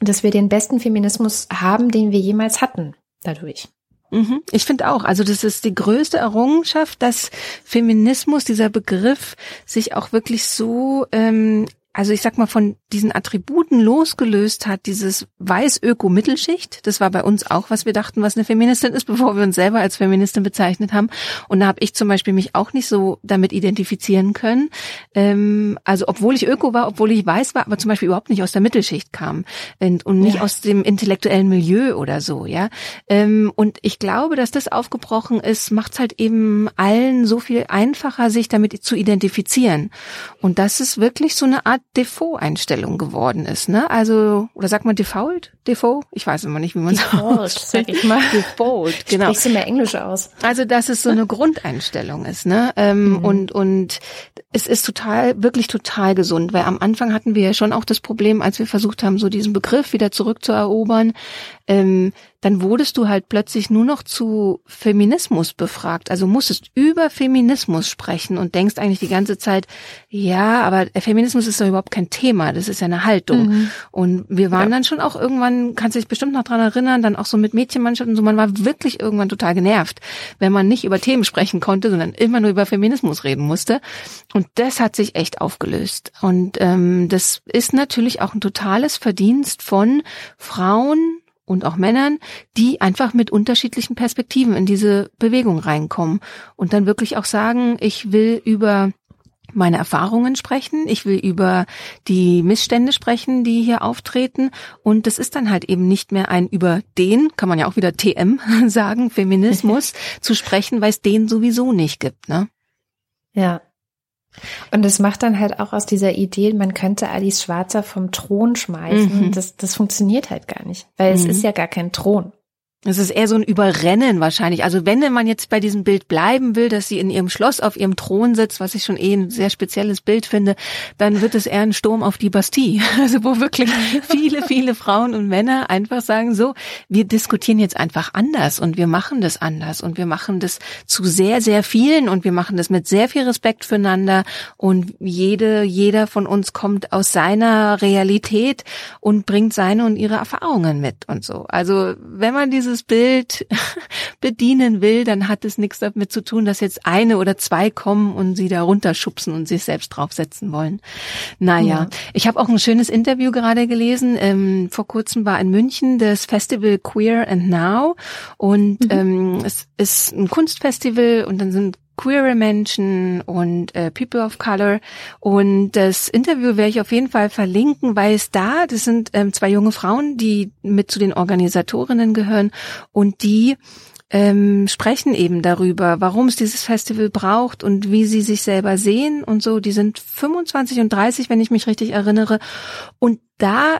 dass wir den besten Feminismus haben, den wir jemals hatten, dadurch. Mhm. Ich finde auch, also das ist die größte Errungenschaft, dass Feminismus, dieser Begriff, sich auch wirklich so ähm, also ich sag mal, von diesen Attributen losgelöst hat, dieses weiß-öko-Mittelschicht. Das war bei uns auch, was wir dachten, was eine Feministin ist, (laughs) bevor wir uns selber als Feministin bezeichnet haben. Und da habe ich zum Beispiel mich auch nicht so damit identifizieren können. Ähm, also obwohl ich Öko war, obwohl ich weiß war, aber zum Beispiel überhaupt nicht aus der Mittelschicht kam und, und nicht ja. aus dem intellektuellen Milieu oder so, ja. Ähm, und ich glaube, dass das aufgebrochen ist, macht es halt eben allen so viel einfacher, sich damit zu identifizieren. Und das ist wirklich so eine Art Default-Einstellung geworden ist, ne? Also, oder sagt man Default? Default? Ich weiß immer nicht, wie man Default, sag (laughs) ich mal. Default, genau. Sprichst du mehr Englisch aus? Also, dass es so eine Grundeinstellung ist, ne? Ähm, mhm. Und, und es ist total, wirklich total gesund, weil am Anfang hatten wir ja schon auch das Problem, als wir versucht haben, so diesen Begriff wieder zurückzuerobern, ähm, dann wurdest du halt plötzlich nur noch zu Feminismus befragt. Also musstest über Feminismus sprechen und denkst eigentlich die ganze Zeit, ja, aber Feminismus ist doch überhaupt kein Thema, das ist ja eine Haltung. Mhm. Und wir waren ja. dann schon auch irgendwann, kannst du dich bestimmt noch dran erinnern, dann auch so mit Mädchenmannschaften so, man war wirklich irgendwann total genervt, wenn man nicht über Themen sprechen konnte, sondern immer nur über Feminismus reden musste. Und das hat sich echt aufgelöst. Und ähm, das ist natürlich auch ein totales Verdienst von Frauen, und auch Männern, die einfach mit unterschiedlichen Perspektiven in diese Bewegung reinkommen und dann wirklich auch sagen, ich will über meine Erfahrungen sprechen, ich will über die Missstände sprechen, die hier auftreten und das ist dann halt eben nicht mehr ein über den, kann man ja auch wieder TM (laughs) sagen, Feminismus (laughs) zu sprechen, weil es den sowieso nicht gibt, ne? Ja, und es macht dann halt auch aus dieser Idee, man könnte Alice Schwarzer vom Thron schmeißen. Mhm. Das, das funktioniert halt gar nicht, weil mhm. es ist ja gar kein Thron. Es ist eher so ein Überrennen wahrscheinlich. Also wenn man jetzt bei diesem Bild bleiben will, dass sie in ihrem Schloss auf ihrem Thron sitzt, was ich schon eh ein sehr spezielles Bild finde, dann wird es eher ein Sturm auf die Bastille. (laughs) Also wo wirklich viele, viele Frauen und Männer einfach sagen, so, wir diskutieren jetzt einfach anders und wir machen das anders und wir machen das zu sehr, sehr vielen und wir machen das mit sehr viel Respekt füreinander und jede, jeder von uns kommt aus seiner Realität und bringt seine und ihre Erfahrungen mit und so. Also wenn man dieses dieses Bild (laughs) bedienen will, dann hat es nichts damit zu tun, dass jetzt eine oder zwei kommen und sie da runterschubsen und sich selbst draufsetzen wollen. Naja, ja. ich habe auch ein schönes Interview gerade gelesen. Ähm, vor kurzem war in München das Festival Queer and Now und mhm. ähm, es ist ein Kunstfestival und dann sind queere Menschen und äh, People of Color. Und das Interview werde ich auf jeden Fall verlinken, weil es da, das sind ähm, zwei junge Frauen, die mit zu den Organisatorinnen gehören und die ähm, sprechen eben darüber, warum es dieses Festival braucht und wie sie sich selber sehen und so. Die sind 25 und 30, wenn ich mich richtig erinnere. Und da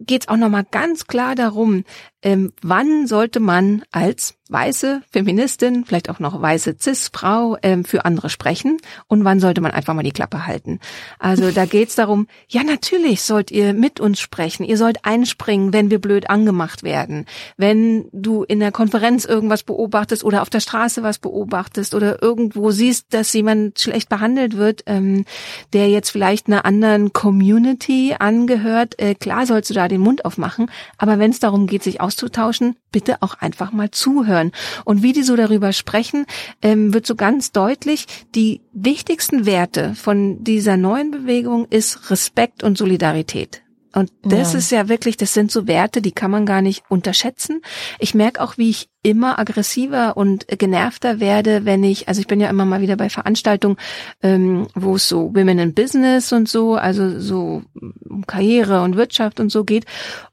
geht es auch nochmal ganz klar darum, ähm, wann sollte man als weiße Feministin, vielleicht auch noch weiße Cis-Frau ähm, für andere sprechen? Und wann sollte man einfach mal die Klappe halten. Also da geht's darum, ja natürlich sollt ihr mit uns sprechen, ihr sollt einspringen, wenn wir blöd angemacht werden, wenn du in der Konferenz irgendwas beobachtest oder auf der Straße was beobachtest oder irgendwo siehst, dass jemand schlecht behandelt wird, ähm, der jetzt vielleicht einer anderen Community angehört, äh, klar sollst du da den Mund aufmachen, aber wenn es darum geht, sich auszutauschen, bitte auch einfach mal zuhören. Und wie die so darüber sprechen, ähm, wird so ganz deutlich, die wichtigsten Werte von dieser neuen Bewegung ist Respekt und Solidarität. Und das ja. ist ja wirklich, das sind so Werte, die kann man gar nicht unterschätzen. Ich merke auch, wie ich immer aggressiver und genervter werde, wenn ich, also ich bin ja immer mal wieder bei Veranstaltungen, ähm, wo es so Women in Business und so, also so um Karriere und Wirtschaft und so geht.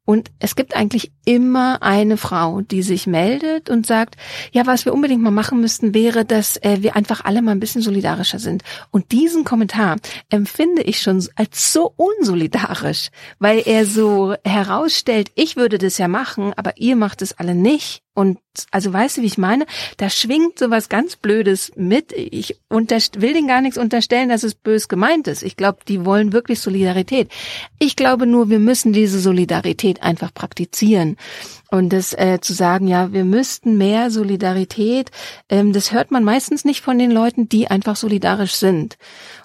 Und es gibt eigentlich immer eine Frau, die sich meldet und sagt, ja, was wir unbedingt mal machen müssten, wäre, dass äh, wir einfach alle mal ein bisschen solidarischer sind. Und diesen Kommentar empfinde ich schon als so unsolidarisch, weil er so herausstellt, ich würde das ja machen, aber ihr macht es alle nicht. Und also weißt du, wie ich meine? Da schwingt so was ganz Blödes mit. Ich will denen gar nichts unterstellen, dass es bös gemeint ist. Ich glaube, die wollen wirklich Solidarität. Ich glaube nur, wir müssen diese Solidarität einfach praktizieren. Und das äh, zu sagen, ja, wir müssten mehr Solidarität, ähm, das hört man meistens nicht von den Leuten, die einfach solidarisch sind.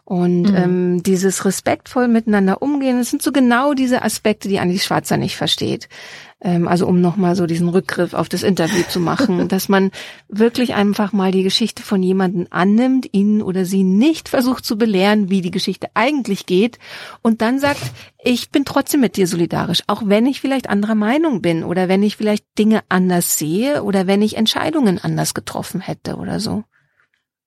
Und mhm. ähm, dieses respektvoll miteinander umgehen, das sind so genau diese Aspekte, die Andi Schwarzer nicht versteht. Ähm, also um nochmal so diesen Rückgriff auf das Interview zu machen, (laughs) dass man wirklich einfach mal die Geschichte von jemandem annimmt, ihn oder sie nicht versucht zu belehren, wie die Geschichte eigentlich geht und dann sagt, ich bin trotzdem mit dir solidarisch, auch wenn ich vielleicht anderer Meinung bin oder wenn ich vielleicht Dinge anders sehe oder wenn ich Entscheidungen anders getroffen hätte oder so.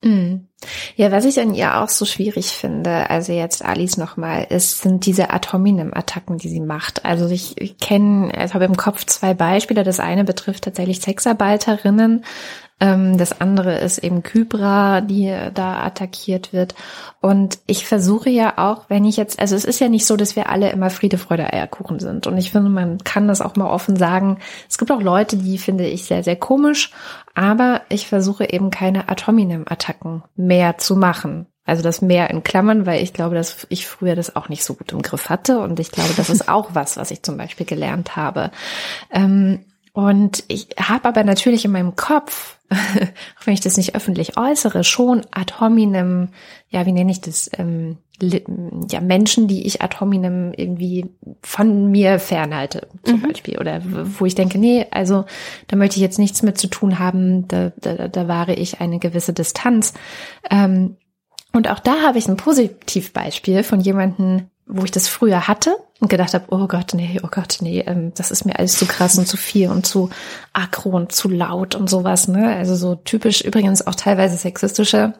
Mhm. Ja, was ich an ihr auch so schwierig finde, also jetzt Alice nochmal, ist, sind diese Ad hominem-Attacken, die sie macht. Also ich, ich kenne, ich habe im Kopf zwei Beispiele. Das eine betrifft tatsächlich Sexarbeiterinnen, das andere ist eben Kybra, die da attackiert wird. Und ich versuche ja auch, wenn ich jetzt, also es ist ja nicht so, dass wir alle immer Friede, Freude, Eierkuchen sind. Und ich finde, man kann das auch mal offen sagen. Es gibt auch Leute, die finde ich sehr, sehr komisch. Aber ich versuche eben keine Ad hominem-Attacken mehr zu machen. Also das mehr in Klammern, weil ich glaube, dass ich früher das auch nicht so gut im Griff hatte. Und ich glaube, das ist auch was, was ich zum Beispiel gelernt habe. Ähm, und ich habe aber natürlich in meinem Kopf, (laughs) auch wenn ich das nicht öffentlich äußere, schon ad hominem, ja, wie nenne ich das, ähm, ja, Menschen, die ich ad hominem irgendwie von mir fernhalte, zum mhm. Beispiel. Oder wo ich denke, nee, also da möchte ich jetzt nichts mit zu tun haben, da, da, da wahre ich eine gewisse Distanz. Ähm, und auch da habe ich ein Positivbeispiel von jemanden, wo ich das früher hatte und gedacht habe, oh Gott, nee, oh Gott, nee, ähm, das ist mir alles zu krass und zu viel und zu aggro und zu laut und sowas, ne? Also so typisch übrigens auch teilweise sexistische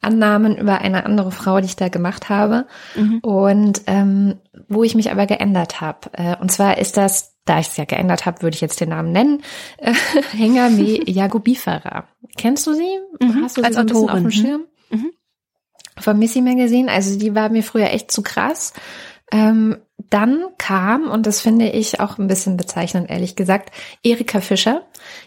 Annahmen über eine andere Frau, die ich da gemacht habe. Mhm. Und ähm, wo ich mich aber geändert habe. Äh, und zwar ist das, da ich es ja geändert habe, würde ich jetzt den Namen nennen, äh, (laughs) Hengame Jagobifera. Kennst du sie? Mhm. Hast du sie Als so Autorin. auf dem Schirm? Mhm von Missy Magazine. Also die war mir früher echt zu krass. Ähm, dann kam, und das finde ich auch ein bisschen bezeichnend, ehrlich gesagt, Erika Fischer.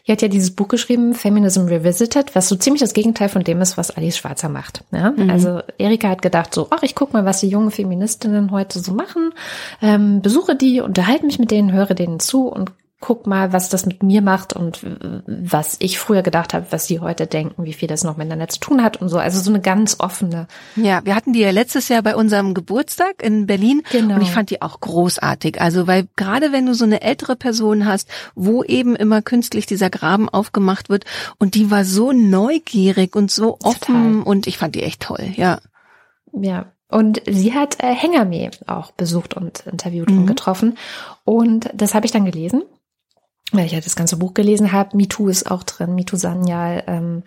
Die hat ja dieses Buch geschrieben, Feminism Revisited, was so ziemlich das Gegenteil von dem ist, was Alice Schwarzer macht. Ja? Mhm. Also Erika hat gedacht so, ach, ich guck mal, was die jungen Feministinnen heute so machen, ähm, besuche die, unterhalte mich mit denen, höre denen zu und guck mal, was das mit mir macht und was ich früher gedacht habe, was sie heute denken, wie viel das noch miteinander zu tun hat und so. Also so eine ganz offene. Ja, wir hatten die ja letztes Jahr bei unserem Geburtstag in Berlin genau. und ich fand die auch großartig. Also weil gerade wenn du so eine ältere Person hast, wo eben immer künstlich dieser Graben aufgemacht wird und die war so neugierig und so offen Total. und ich fand die echt toll, ja. Ja, und sie hat äh, Hengame auch besucht und interviewt mhm. und getroffen. Und das habe ich dann gelesen weil ich ja das ganze Buch gelesen habe. MeToo ist auch drin, MeToo Sanyal. Ähm,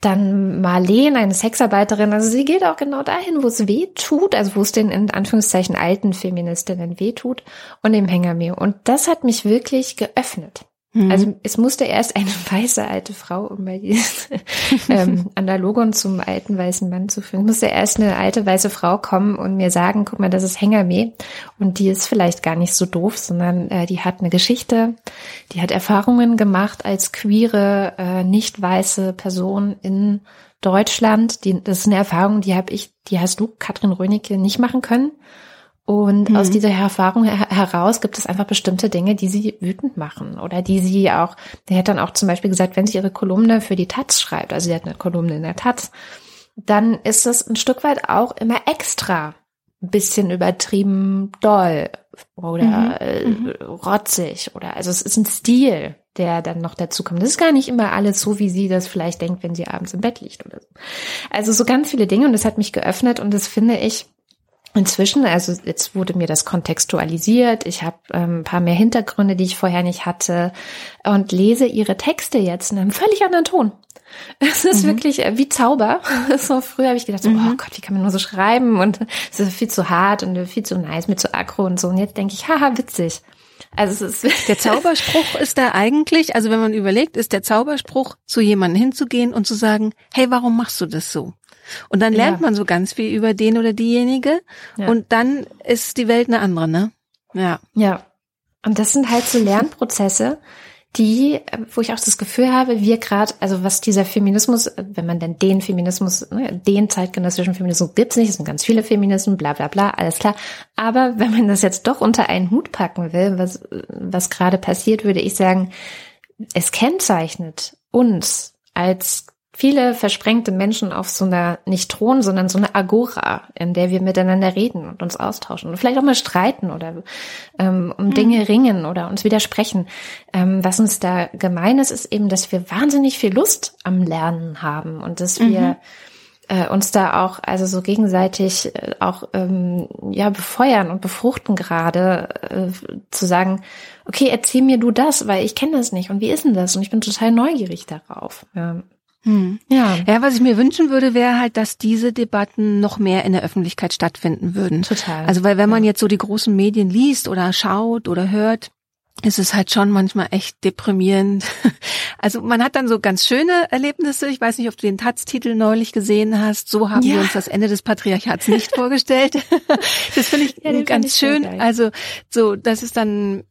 dann Marlene, eine Sexarbeiterin, also sie geht auch genau dahin, wo es weh tut, also wo es den in Anführungszeichen alten Feministinnen weh tut und dem Hängermehl. Und das hat mich wirklich geöffnet. Mhm. Also es musste erst eine (laughs) weiße alte Frau, um bei dieses (laughs) ähm, Analogon zum alten weißen Mann zu führen, musste erst eine alte weiße Frau kommen und mir sagen, guck mal, das ist Hängermeh und die ist vielleicht gar nicht so doof, sondern äh, die hat eine Geschichte, die hat Erfahrungen gemacht als queere, äh, nicht weiße Person in Deutschland. Die, das ist eine Erfahrung, die habe ich, die hast du, Katrin Rönicke, nicht machen können. Und mhm. aus dieser Erfahrung her heraus gibt es einfach bestimmte Dinge, die sie wütend machen oder die sie auch, der hat dann auch zum Beispiel gesagt, wenn sie ihre Kolumne für die Taz schreibt, also sie hat eine Kolumne in der Taz, dann ist es ein Stück weit auch immer extra ein bisschen übertrieben doll oder mhm. äh, mhm. rotzig oder also es ist ein Stil, der dann noch dazu kommt. Das ist gar nicht immer alles so, wie sie das vielleicht denkt, wenn sie abends im Bett liegt oder so. Also so ganz viele Dinge und das hat mich geöffnet und das finde ich Inzwischen, also jetzt wurde mir das kontextualisiert, ich habe ähm, ein paar mehr Hintergründe, die ich vorher nicht hatte und lese ihre Texte jetzt in einem völlig anderen Ton. (laughs) Es ist mhm. wirklich äh, wie Zauber. (laughs) So früher habe ich gedacht, so, mhm. oh Gott, wie kann man nur so schreiben und es ist viel zu hart und viel zu nice, mit zu aggro und so. Und jetzt denke ich, haha, witzig. Also es ist der (laughs) Zauberspruch ist da eigentlich, also wenn man überlegt, ist der Zauberspruch, zu jemandem hinzugehen und zu sagen, hey, warum machst du das so? Und dann lernt ja. man so ganz viel über den oder diejenige. Ja. Und dann ist die Welt eine andere, ne? Ja. Ja. Und das sind halt so Lernprozesse, die, wo ich auch das Gefühl habe, wir gerade, also was dieser Feminismus, wenn man denn den Feminismus, ne, den zeitgenössischen Feminismus gibt's nicht, es sind ganz viele Feminismen, bla bla bla, alles klar. Aber wenn man das jetzt doch unter einen Hut packen will, was, was gerade passiert, würde ich sagen, es kennzeichnet uns als viele versprengte Menschen auf so einer nicht Thron, sondern so eine Agora, in der wir miteinander reden und uns austauschen und vielleicht auch mal streiten oder ähm, um mhm. Dinge ringen oder uns widersprechen. Ähm, was uns da gemein ist, ist eben, dass wir wahnsinnig viel Lust am Lernen haben und dass wir mhm. äh, uns da auch also so gegenseitig äh, auch ähm, ja befeuern und befruchten gerade äh, zu sagen, okay, erzähl mir du das, weil ich kenne das nicht und wie ist denn das und ich bin total neugierig darauf. Ja. Hm. Ja. ja, was ich mir wünschen würde, wäre halt, dass diese Debatten noch mehr in der Öffentlichkeit stattfinden würden. Total. Also weil wenn man jetzt so die großen Medien liest oder schaut oder hört, ist es halt schon manchmal echt deprimierend. (laughs) Also man hat dann so ganz schöne Erlebnisse. Ich weiß nicht, ob du den Taz-Titel neulich gesehen hast. So haben ja. wir uns das Ende des Patriarchats nicht (laughs) vorgestellt. (laughs) Das finde ich ja, ganz find ich schön. Also so, das ist dann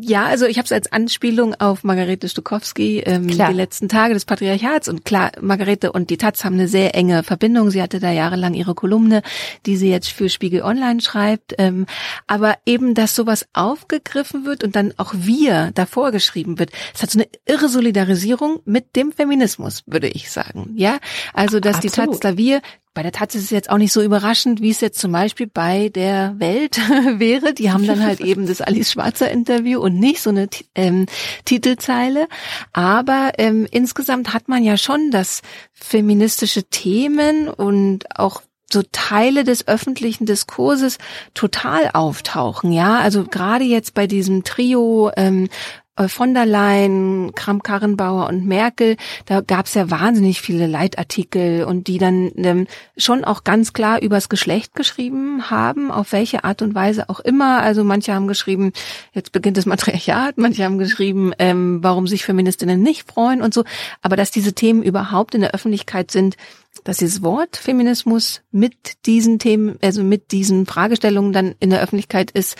ja, also ich habe es als Anspielung auf Margarete Stukowski, ähm, die letzten Tage des Patriarchats. Und klar, Margarete und die Taz haben eine sehr enge Verbindung. Sie hatte da jahrelang ihre Kolumne, die sie jetzt für Spiegel Online schreibt. Ähm, aber eben, dass sowas aufgegriffen wird und dann auch wir davor geschrieben wird, es hat so eine irre Solidarisierung mit dem Feminismus, würde ich sagen. Ja, also dass Absolut. die Taz da wir bei der Taz ist es jetzt auch nicht so überraschend, wie es jetzt zum Beispiel bei der Welt (laughs) wäre. Die haben dann halt eben das Alice Schwarzer Interview und nicht so eine ähm, Titelzeile. Aber ähm, insgesamt hat man ja schon, dass feministische Themen und auch so Teile des öffentlichen Diskurses total auftauchen, ja. Also gerade jetzt bei diesem Trio ähm, äh, von der Leyen, Kramp-Karrenbauer und Merkel, da gab es ja wahnsinnig viele Leitartikel und die dann ähm, schon auch ganz klar übers Geschlecht geschrieben haben, auf welche Art und Weise auch immer. Also manche haben geschrieben, jetzt beginnt das Matriarchat, manche haben geschrieben, ähm, warum sich Feministinnen nicht freuen und so. Aber dass diese Themen überhaupt in der Öffentlichkeit sind, dass dieses Wort Feminismus mit diesen Themen, also mit diesen Fragestellungen dann in der Öffentlichkeit ist,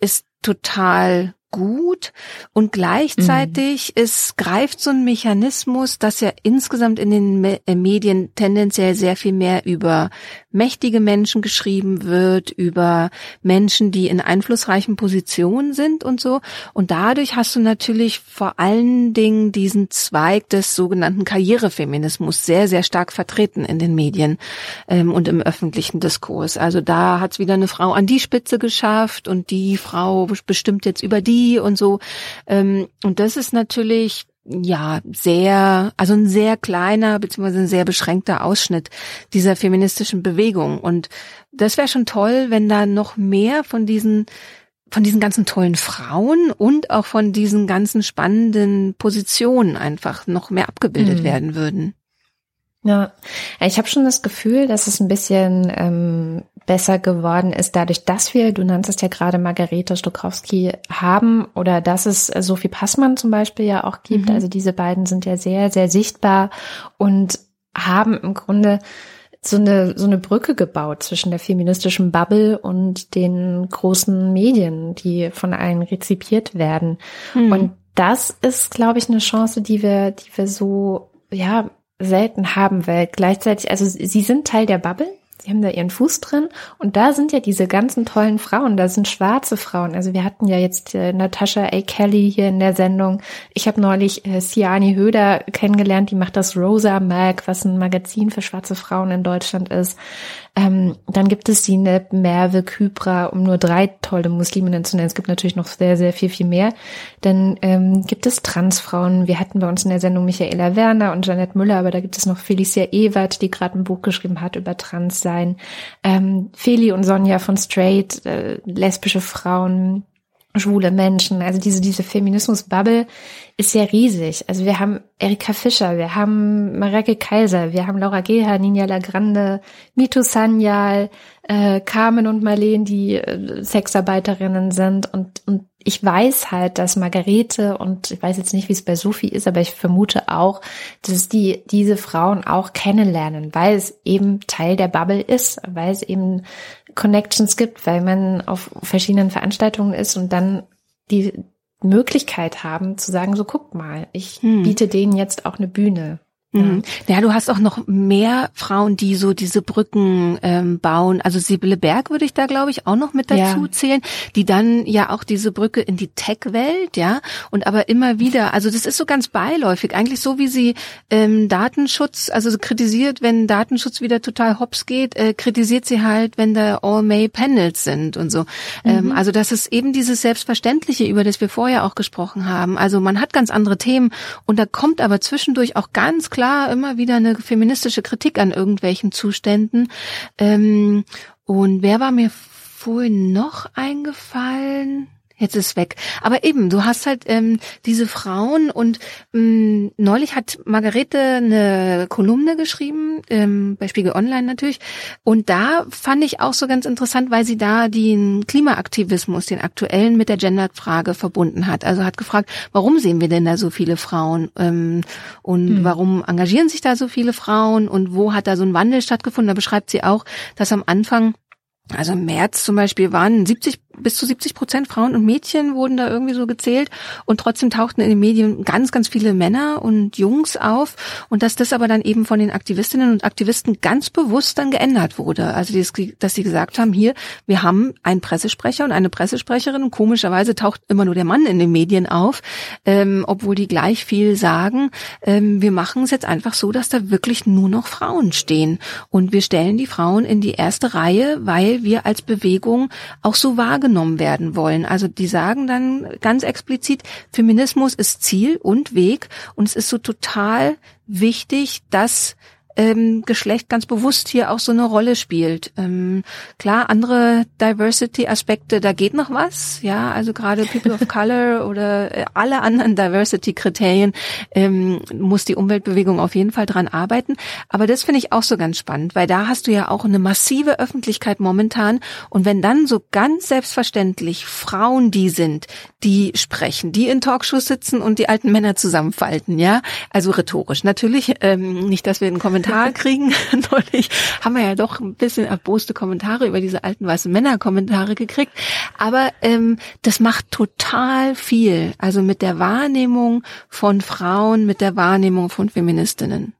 ist total gut und gleichzeitig mhm. es greift so ein Mechanismus, dass ja insgesamt in den äh, Medien tendenziell sehr viel mehr über mächtige Menschen geschrieben wird, über Menschen, die in einflussreichen Positionen sind und so. Und dadurch hast du natürlich vor allen Dingen diesen Zweig des sogenannten Karrierefeminismus sehr, sehr stark vertreten in den Medien ähm, und im öffentlichen Diskurs. Also da hat es wieder eine Frau an die Spitze geschafft und die Frau bestimmt jetzt über die und so. Ähm, und das ist natürlich ja, sehr, also ein sehr kleiner beziehungsweise ein sehr beschränkter Ausschnitt dieser feministischen Bewegung. Und das wäre schon toll, wenn da noch mehr von diesen von diesen ganzen tollen Frauen und auch von diesen ganzen spannenden Positionen einfach noch mehr abgebildet mhm. werden würden. Ja, ich habe schon das Gefühl, dass es ein bisschen ähm, besser geworden ist, dadurch, dass wir, du nanntest ja gerade Margarete Stokowski haben oder dass es Sophie Passmann zum Beispiel ja auch gibt. Mhm. Also diese beiden sind ja sehr, sehr sichtbar und haben im Grunde so eine, so eine Brücke gebaut zwischen der feministischen Bubble und den großen Medien, die von allen rezipiert werden. Mhm. Und das ist, glaube ich, eine Chance, die wir, die wir so, ja, selten haben, weil gleichzeitig, also sie sind Teil der Bubble, sie haben da ihren Fuß drin und da sind ja diese ganzen tollen Frauen, da sind schwarze Frauen. Also wir hatten ja jetzt äh, Natasha A. Kelly hier in der Sendung. Ich habe neulich äh, Siani Höder kennengelernt, die macht das Rosa Mag, was ein Magazin für schwarze Frauen in Deutschland ist. Ähm, dann gibt es die Neb, Merve, Kypra, um nur drei tolle Musliminnen zu nennen. Es gibt natürlich noch sehr, sehr viel, viel mehr. Dann ähm, gibt es Transfrauen. Wir hatten bei uns in der Sendung Michaela Werner und Janette Müller, aber da gibt es noch Felicia Ewert, die gerade ein Buch geschrieben hat über Transsein. Ähm, Feli und Sonja von Straight, äh, lesbische Frauen, schwule Menschen. Also diese, diese Feminismus-Bubble ist ja riesig. Also wir haben Erika Fischer, wir haben Mareke Kaiser, wir haben Laura Geha, Ninja Lagrande, Mito Sanyal, äh, Carmen und Marleen, die äh, Sexarbeiterinnen sind. Und, und ich weiß halt, dass Margarete und ich weiß jetzt nicht, wie es bei Sophie ist, aber ich vermute auch, dass die diese Frauen auch kennenlernen, weil es eben Teil der Bubble ist, weil es eben Connections gibt, weil man auf verschiedenen Veranstaltungen ist und dann die Möglichkeit haben zu sagen, so guck mal, ich hm. biete denen jetzt auch eine Bühne. Mhm. Ja, du hast auch noch mehr Frauen, die so diese Brücken ähm, bauen. Also Sibylle Berg würde ich da, glaube ich, auch noch mit dazu ja. zählen, die dann ja auch diese Brücke in die Tech-Welt, ja, und aber immer wieder, also das ist so ganz beiläufig, eigentlich so wie sie ähm, Datenschutz, also kritisiert, wenn Datenschutz wieder total hops geht, äh, kritisiert sie halt, wenn da All-May-Panels sind und so. Ähm, mhm. Ähm, also das ist eben dieses Selbstverständliche, über das wir vorher auch gesprochen haben. Also man hat ganz andere Themen und da kommt aber zwischendurch auch ganz klar immer wieder eine feministische Kritik an irgendwelchen Zuständen. Ähm, und wer war mir vorhin noch eingefallen? Jetzt ist weg. Aber eben, du hast halt ähm, diese Frauen und ähm, neulich hat Margarete eine Kolumne geschrieben, ähm, bei Spiegel Online natürlich. Und da fand ich auch so ganz interessant, weil sie da den Klimaaktivismus, den aktuellen mit der Genderfrage verbunden hat. Also hat gefragt, warum sehen wir denn da so viele Frauen ähm, und hm. warum engagieren sich da so viele Frauen und wo hat da so ein Wandel stattgefunden? Da beschreibt sie auch, dass am Anfang also im März zum Beispiel waren 70 bis zu 70 Prozent Frauen und Mädchen wurden da irgendwie so gezählt und trotzdem tauchten in den Medien ganz, ganz viele Männer und Jungs auf und dass das aber dann eben von den Aktivistinnen und Aktivisten ganz bewusst dann geändert wurde. Also dass sie gesagt haben, hier, wir haben einen Pressesprecher und eine Pressesprecherin und komischerweise taucht immer nur der Mann in den Medien auf, ähm, obwohl die gleich viel sagen. Ähm, wir machen es jetzt einfach so, dass da wirklich nur noch Frauen stehen und wir stellen die Frauen in die erste Reihe, weil wir als Bewegung auch so wahrgenommen wahrgenommen werden wollen. Also die sagen dann ganz explizit, Feminismus ist Ziel und Weg und es ist so total wichtig, dass ähm, Geschlecht ganz bewusst hier auch so eine Rolle spielt. Ähm, klar, andere Diversity-Aspekte, da geht noch was, ja, also gerade People of Color (laughs) oder äh, alle anderen Diversity-Kriterien ähm, muss die Umweltbewegung auf jeden Fall dran arbeiten. Aber das finde ich auch so ganz spannend, weil da hast du ja auch eine massive Öffentlichkeit momentan und wenn dann so ganz selbstverständlich Frauen die sind, die sprechen, die in Talkshows sitzen und die alten Männer zusammenfalten, ja, also rhetorisch natürlich, ähm, nicht, dass wir einen Kommentar Kommentar (laughs) kriegen. (laughs) Neulich haben wir ja doch ein bisschen erboste Kommentare über diese alten weißen Männer-Kommentare gekriegt. Aber ähm, das macht total viel. Also mit der Wahrnehmung von Frauen, mit der Wahrnehmung von Feministinnen.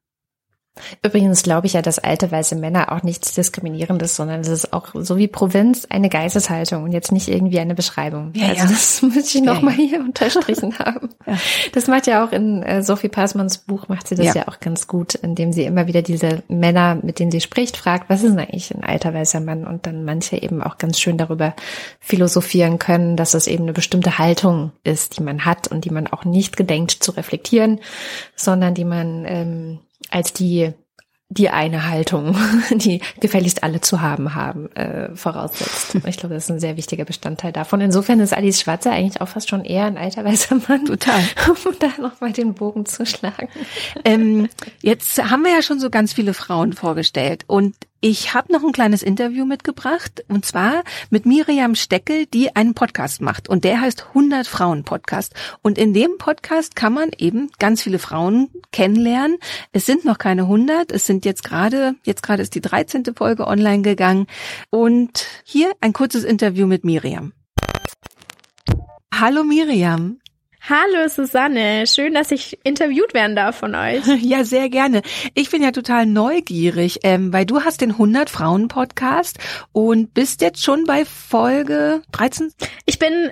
Übrigens glaube ich ja, dass alte weiße Männer auch nichts Diskriminierendes, sondern es ist auch so wie Provinz eine Geisteshaltung und jetzt nicht irgendwie eine Beschreibung. Ja, also ja. das (laughs) muss ich nochmal ja, ja. hier unterstrichen (laughs) haben. Ja. Das macht ja auch in äh, Sophie Passmanns Buch, macht sie das ja. ja auch ganz gut, indem sie immer wieder diese Männer, mit denen sie spricht, fragt, was ist denn eigentlich ein alter weißer Mann? Und dann manche eben auch ganz schön darüber philosophieren können, dass es eben eine bestimmte Haltung ist, die man hat und die man auch nicht gedenkt zu reflektieren, sondern die man ähm, als die die eine Haltung, (laughs) die gefälligst alle zu haben haben, äh, voraussetzt. (laughs) Ich glaube, das ist ein sehr wichtiger Bestandteil davon. Insofern ist Alice Schwarzer eigentlich auch fast schon eher ein alter weißer Mann. Total. (laughs) Um da nochmal den Bogen zu schlagen. Ähm, jetzt haben wir ja schon so ganz viele Frauen vorgestellt und ich habe noch ein kleines Interview mitgebracht und zwar mit Miriam Steckel, die einen Podcast macht und der heißt 100 Frauen Podcast und in dem Podcast kann man eben ganz viele Frauen kennenlernen. Es sind noch keine 100, es sind jetzt gerade jetzt gerade ist die 13. Folge online gegangen und hier ein kurzes Interview mit Miriam. Hallo Miriam. Hallo Susanne, schön, dass ich interviewt werden darf von euch. (laughs) Ja, sehr gerne. Ich bin ja total neugierig, ähm, weil du hast den 100 Frauen Podcast und bist jetzt schon bei Folge 13? Ich bin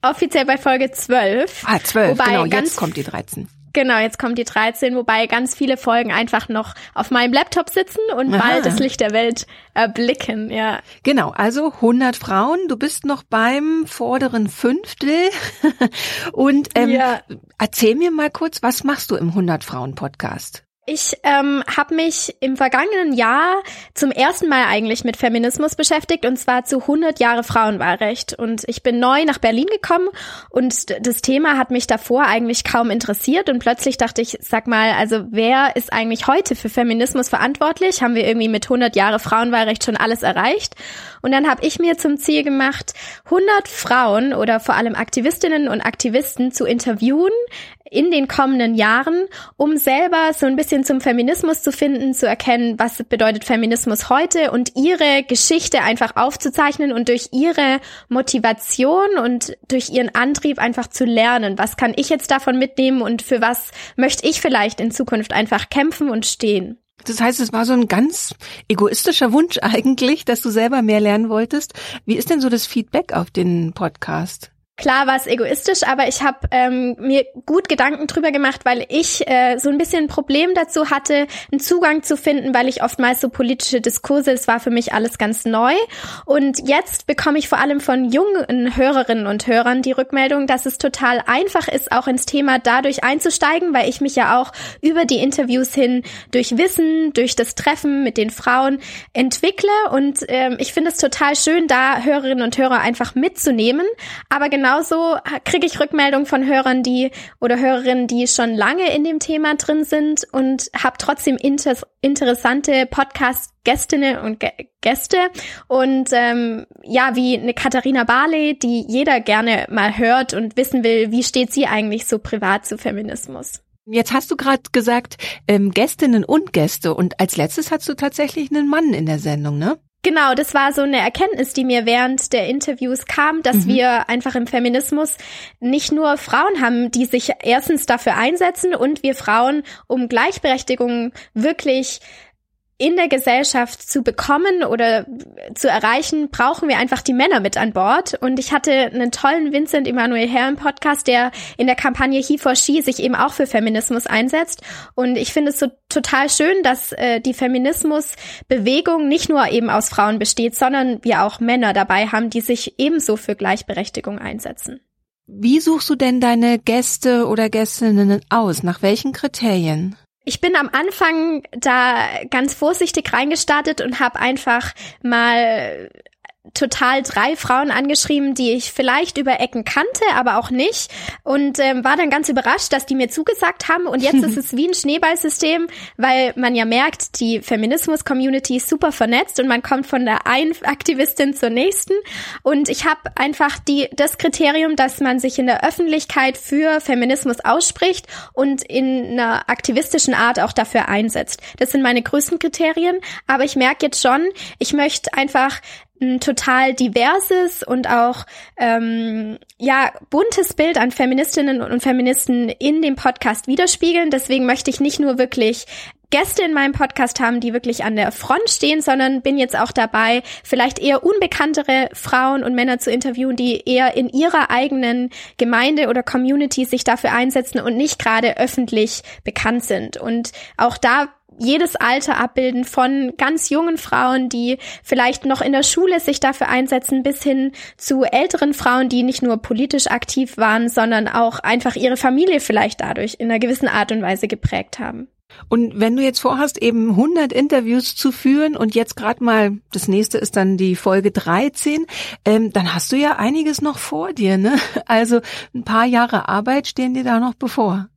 offiziell bei Folge 12. Ah, 12, wobei genau, jetzt kommt die 13. Genau, jetzt kommt die 13, wobei ganz viele Folgen einfach noch auf meinem Laptop sitzen und Aha. bald das Licht der Welt erblicken, ja. Genau, also 100 Frauen, du bist noch beim vorderen Fünftel (laughs) und ähm, ja. erzähl mir mal kurz, was machst du im 100 Frauen Podcast? Ich ähm, habe mich im vergangenen Jahr zum ersten Mal eigentlich mit Feminismus beschäftigt und zwar zu 100 Jahre Frauenwahlrecht. Und ich bin neu nach Berlin gekommen und das Thema hat mich davor eigentlich kaum interessiert und plötzlich dachte ich, sag mal, also wer ist eigentlich heute für Feminismus verantwortlich? Haben wir irgendwie mit 100 Jahre Frauenwahlrecht schon alles erreicht? Und dann habe ich mir zum Ziel gemacht, 100 Frauen oder vor allem Aktivistinnen und Aktivisten zu interviewen in den kommenden Jahren, um selber so ein bisschen zum Feminismus zu finden, zu erkennen, was bedeutet Feminismus heute und ihre Geschichte einfach aufzuzeichnen und durch ihre Motivation und durch ihren Antrieb einfach zu lernen. Was kann ich jetzt davon mitnehmen und für was möchte ich vielleicht in Zukunft einfach kämpfen und stehen? Das heißt, es war so ein ganz egoistischer Wunsch (laughs) eigentlich, dass du selber mehr lernen wolltest. Wie ist denn so das Feedback auf den Podcast? Klar war es egoistisch, aber ich habe ähm, mir gut Gedanken drüber gemacht, weil ich äh, so ein bisschen ein Problem dazu hatte, einen Zugang zu finden, weil ich oftmals so politische Diskurse, es war für mich alles ganz neu. Und jetzt bekomme ich vor allem von jungen Hörerinnen und Hörern die Rückmeldung, dass es total einfach ist, auch ins Thema dadurch einzusteigen, weil ich mich ja auch über die Interviews hin durch Wissen, durch das Treffen mit den Frauen entwickle. Und ähm, ich finde es total schön, da Hörerinnen und Hörer einfach mitzunehmen. Aber genau genauso kriege ich Rückmeldungen von Hörern, die oder Hörerinnen, die schon lange in dem Thema drin sind und habe trotzdem inter interessante Podcast-Gästinnen und Gäste und ähm, ja, wie eine Katharina Barley, die jeder gerne mal hört und wissen will, wie steht sie eigentlich so privat zu Feminismus. Jetzt hast du gerade gesagt, ähm, Gästinnen und Gäste und als letztes hast du tatsächlich einen Mann in der Sendung, ne? Genau, das war so eine Erkenntnis, die mir während der Interviews kam, dass mhm. wir einfach im Feminismus nicht nur Frauen haben, die sich erstens dafür einsetzen und wir Frauen um Gleichberechtigung wirklich in der Gesellschaft zu bekommen oder zu erreichen, brauchen wir einfach die Männer mit an Bord. Und ich hatte einen tollen Vincent Emanuel Herren Podcast, der in der Kampagne He for She sich eben auch für Feminismus einsetzt. Und ich finde es so total schön, dass äh, die Feminismusbewegung nicht nur eben aus Frauen besteht, sondern wir auch Männer dabei haben, die sich ebenso für Gleichberechtigung einsetzen. Wie suchst du denn deine Gäste oder Gästinnen aus? Nach welchen Kriterien? Ich bin am Anfang da ganz vorsichtig reingestartet und habe einfach mal total drei Frauen angeschrieben, die ich vielleicht über Ecken kannte, aber auch nicht. Und ähm, war dann ganz überrascht, dass die mir zugesagt haben. Und jetzt ist (laughs) es wie ein Schneeballsystem, weil man ja merkt, die Feminismus-Community ist super vernetzt und man kommt von der einen Aktivistin zur nächsten. Und ich habe einfach die das Kriterium, dass man sich in der Öffentlichkeit für Feminismus ausspricht und in einer aktivistischen Art auch dafür einsetzt. Das sind meine größten Kriterien. Aber ich merke jetzt schon, ich möchte einfach ein total diverses und auch ähm, ja buntes Bild an Feministinnen und Feministen in dem Podcast widerspiegeln. Deswegen möchte ich nicht nur wirklich Gäste in meinem Podcast haben, die wirklich an der Front stehen, sondern bin jetzt auch dabei, vielleicht eher unbekanntere Frauen und Männer zu interviewen, die eher in ihrer eigenen Gemeinde oder Community sich dafür einsetzen und nicht gerade öffentlich bekannt sind. Und auch da jedes Alter abbilden, von ganz jungen Frauen, die vielleicht noch in der Schule sich dafür einsetzen, bis hin zu älteren Frauen, die nicht nur politisch aktiv waren, sondern auch einfach ihre Familie vielleicht dadurch in einer gewissen Art und Weise geprägt haben. Und wenn du jetzt vorhast, eben 100 Interviews zu führen und jetzt gerade mal, das nächste ist dann die Folge 13, ähm, dann hast du ja einiges noch vor dir, ne? Also ein paar Jahre Arbeit stehen dir da noch bevor.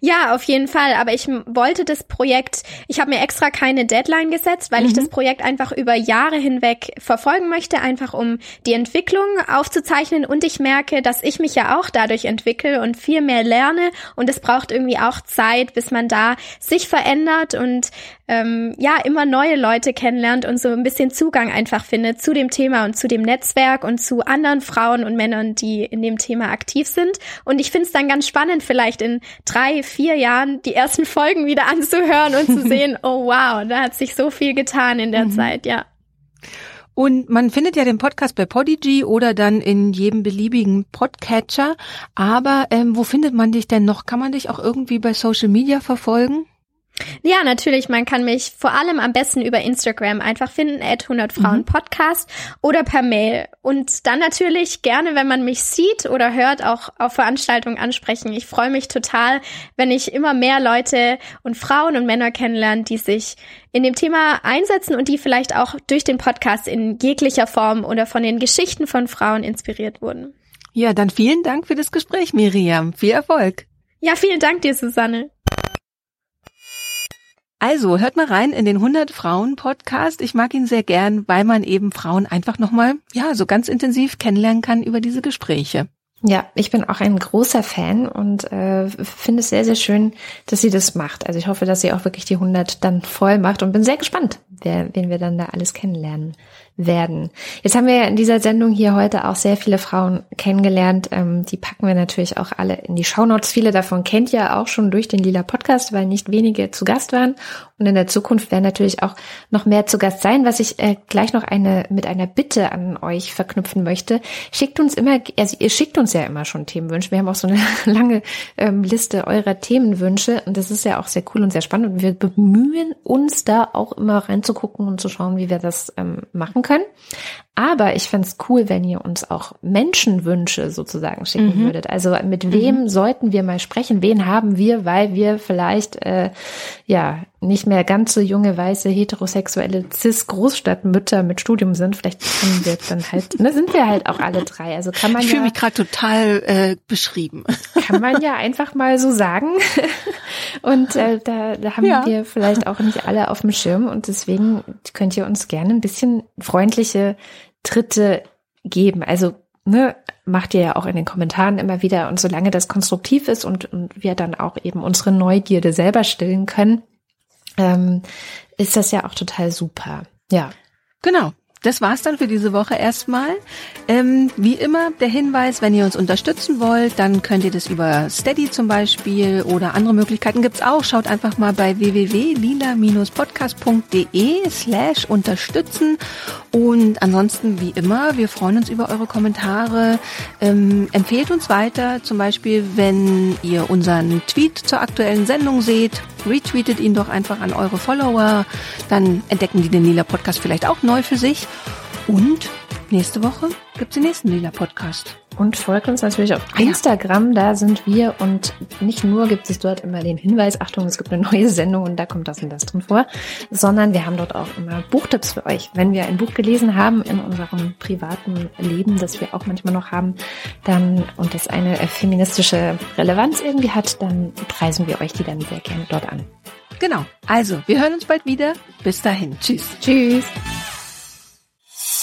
Ja, auf jeden Fall. Aber ich wollte das Projekt, ich habe mir extra keine Deadline gesetzt, weil mhm. ich das Projekt einfach über Jahre hinweg verfolgen möchte, einfach um die Entwicklung aufzuzeichnen. Und ich merke, dass ich mich ja auch dadurch entwickle und viel mehr lerne. Und es braucht irgendwie auch Zeit, bis man da sich verändert und ähm, ja immer neue Leute kennenlernt und so ein bisschen Zugang einfach findet zu dem Thema und zu dem Netzwerk und zu anderen Frauen und Männern, die in dem Thema aktiv sind. Und ich finde es dann ganz spannend, vielleicht in drei, vier Jahren die ersten Folgen wieder anzuhören und zu (laughs) sehen, oh wow, da hat sich so viel getan in der mhm. Zeit, ja. Und man findet ja den Podcast bei Podigy oder dann in jedem beliebigen Podcatcher. Aber ähm, wo findet man dich denn noch? Kann man dich auch irgendwie bei Social Media verfolgen? Ja, natürlich. Man kann mich vor allem am besten über Instagram einfach finden, at 100 Frauen mhm. Podcast oder per Mail. Und dann natürlich gerne, wenn man mich sieht oder hört, auch auf Veranstaltungen ansprechen. Ich freue mich total, wenn ich immer mehr Leute und Frauen und Männer kennenlerne, die sich in dem Thema einsetzen und die vielleicht auch durch den Podcast in jeglicher Form oder von den Geschichten von Frauen inspiriert wurden. Ja, dann vielen Dank für das Gespräch, Miriam. Viel Erfolg. Ja, vielen Dank dir, Susanne. Also hört mal rein in den 100 Frauen Podcast. Ich mag ihn sehr gern, weil man eben Frauen einfach nochmal, ja, so ganz intensiv kennenlernen kann über diese Gespräche. Ja, ich bin auch ein großer Fan und äh, finde es sehr, sehr schön, dass sie das macht. Also ich hoffe, dass sie auch wirklich die 100 dann voll macht und bin sehr gespannt, wer, wen wir dann da alles kennenlernen werden. Jetzt haben wir ja in dieser Sendung hier heute auch sehr viele Frauen kennengelernt. Ähm, die packen wir natürlich auch alle in die Shownotes. Viele davon kennt ihr auch schon durch den Lila Podcast, weil nicht wenige zu Gast waren. Und in der Zukunft werden natürlich auch noch mehr zu Gast sein, was ich äh, gleich noch eine mit einer Bitte an euch verknüpfen möchte. Schickt uns immer, also ihr schickt uns ja immer schon Themenwünsche. Wir haben auch so eine (laughs) lange ähm, Liste eurer Themenwünsche und das ist ja auch sehr cool und sehr spannend. Und wir bemühen uns da auch immer reinzugucken und zu schauen, wie wir das ähm, machen können. Aber ich fände cool, wenn ihr uns auch Menschenwünsche sozusagen schicken mhm. würdet. Also mit wem mhm. sollten wir mal sprechen? Wen haben wir, weil wir vielleicht äh, ja nicht mehr ganz so junge, weiße, heterosexuelle Cis-Großstadtmütter mit Studium sind. Vielleicht können wir dann halt, ne, sind wir halt auch alle drei. Also kann man ich ja. fühle mich gerade total äh, beschrieben. Kann man ja einfach mal so sagen. Und äh, da, da haben ja. wir vielleicht auch nicht alle auf dem Schirm. Und deswegen könnt ihr uns gerne ein bisschen freundliche Tritte geben. Also ne, macht ihr ja auch in den Kommentaren immer wieder. Und solange das konstruktiv ist und, und wir dann auch eben unsere Neugierde selber stillen können, ähm, ist das ja auch total super. Ja. Genau das war's dann für diese Woche erstmal. Ähm, wie immer der Hinweis, wenn ihr uns unterstützen wollt, dann könnt ihr das über Steady zum Beispiel oder andere Möglichkeiten gibt's auch. Schaut einfach mal bei www.lila-podcast.de slash unterstützen. Und ansonsten, wie immer, wir freuen uns über eure Kommentare. Ähm, empfehlt uns weiter, zum Beispiel, wenn ihr unseren Tweet zur aktuellen Sendung seht, retweetet ihn doch einfach an eure Follower. Dann entdecken die den Lila Podcast vielleicht auch neu für sich. Und nächste Woche gibt's den nächsten Lila Podcast. Und folgt uns natürlich auf Instagram, da sind wir und nicht nur gibt es dort immer den Hinweis, Achtung, es gibt eine neue Sendung und da kommt das und das drin vor, sondern wir haben dort auch immer Buchtipps für euch. Wenn wir ein Buch gelesen haben in unserem privaten Leben, das wir auch manchmal noch haben, dann und das eine feministische Relevanz irgendwie hat, dann preisen wir euch die dann sehr gerne dort an. Genau. Also, wir hören uns bald wieder. Bis dahin. Tschüss. Tschüss.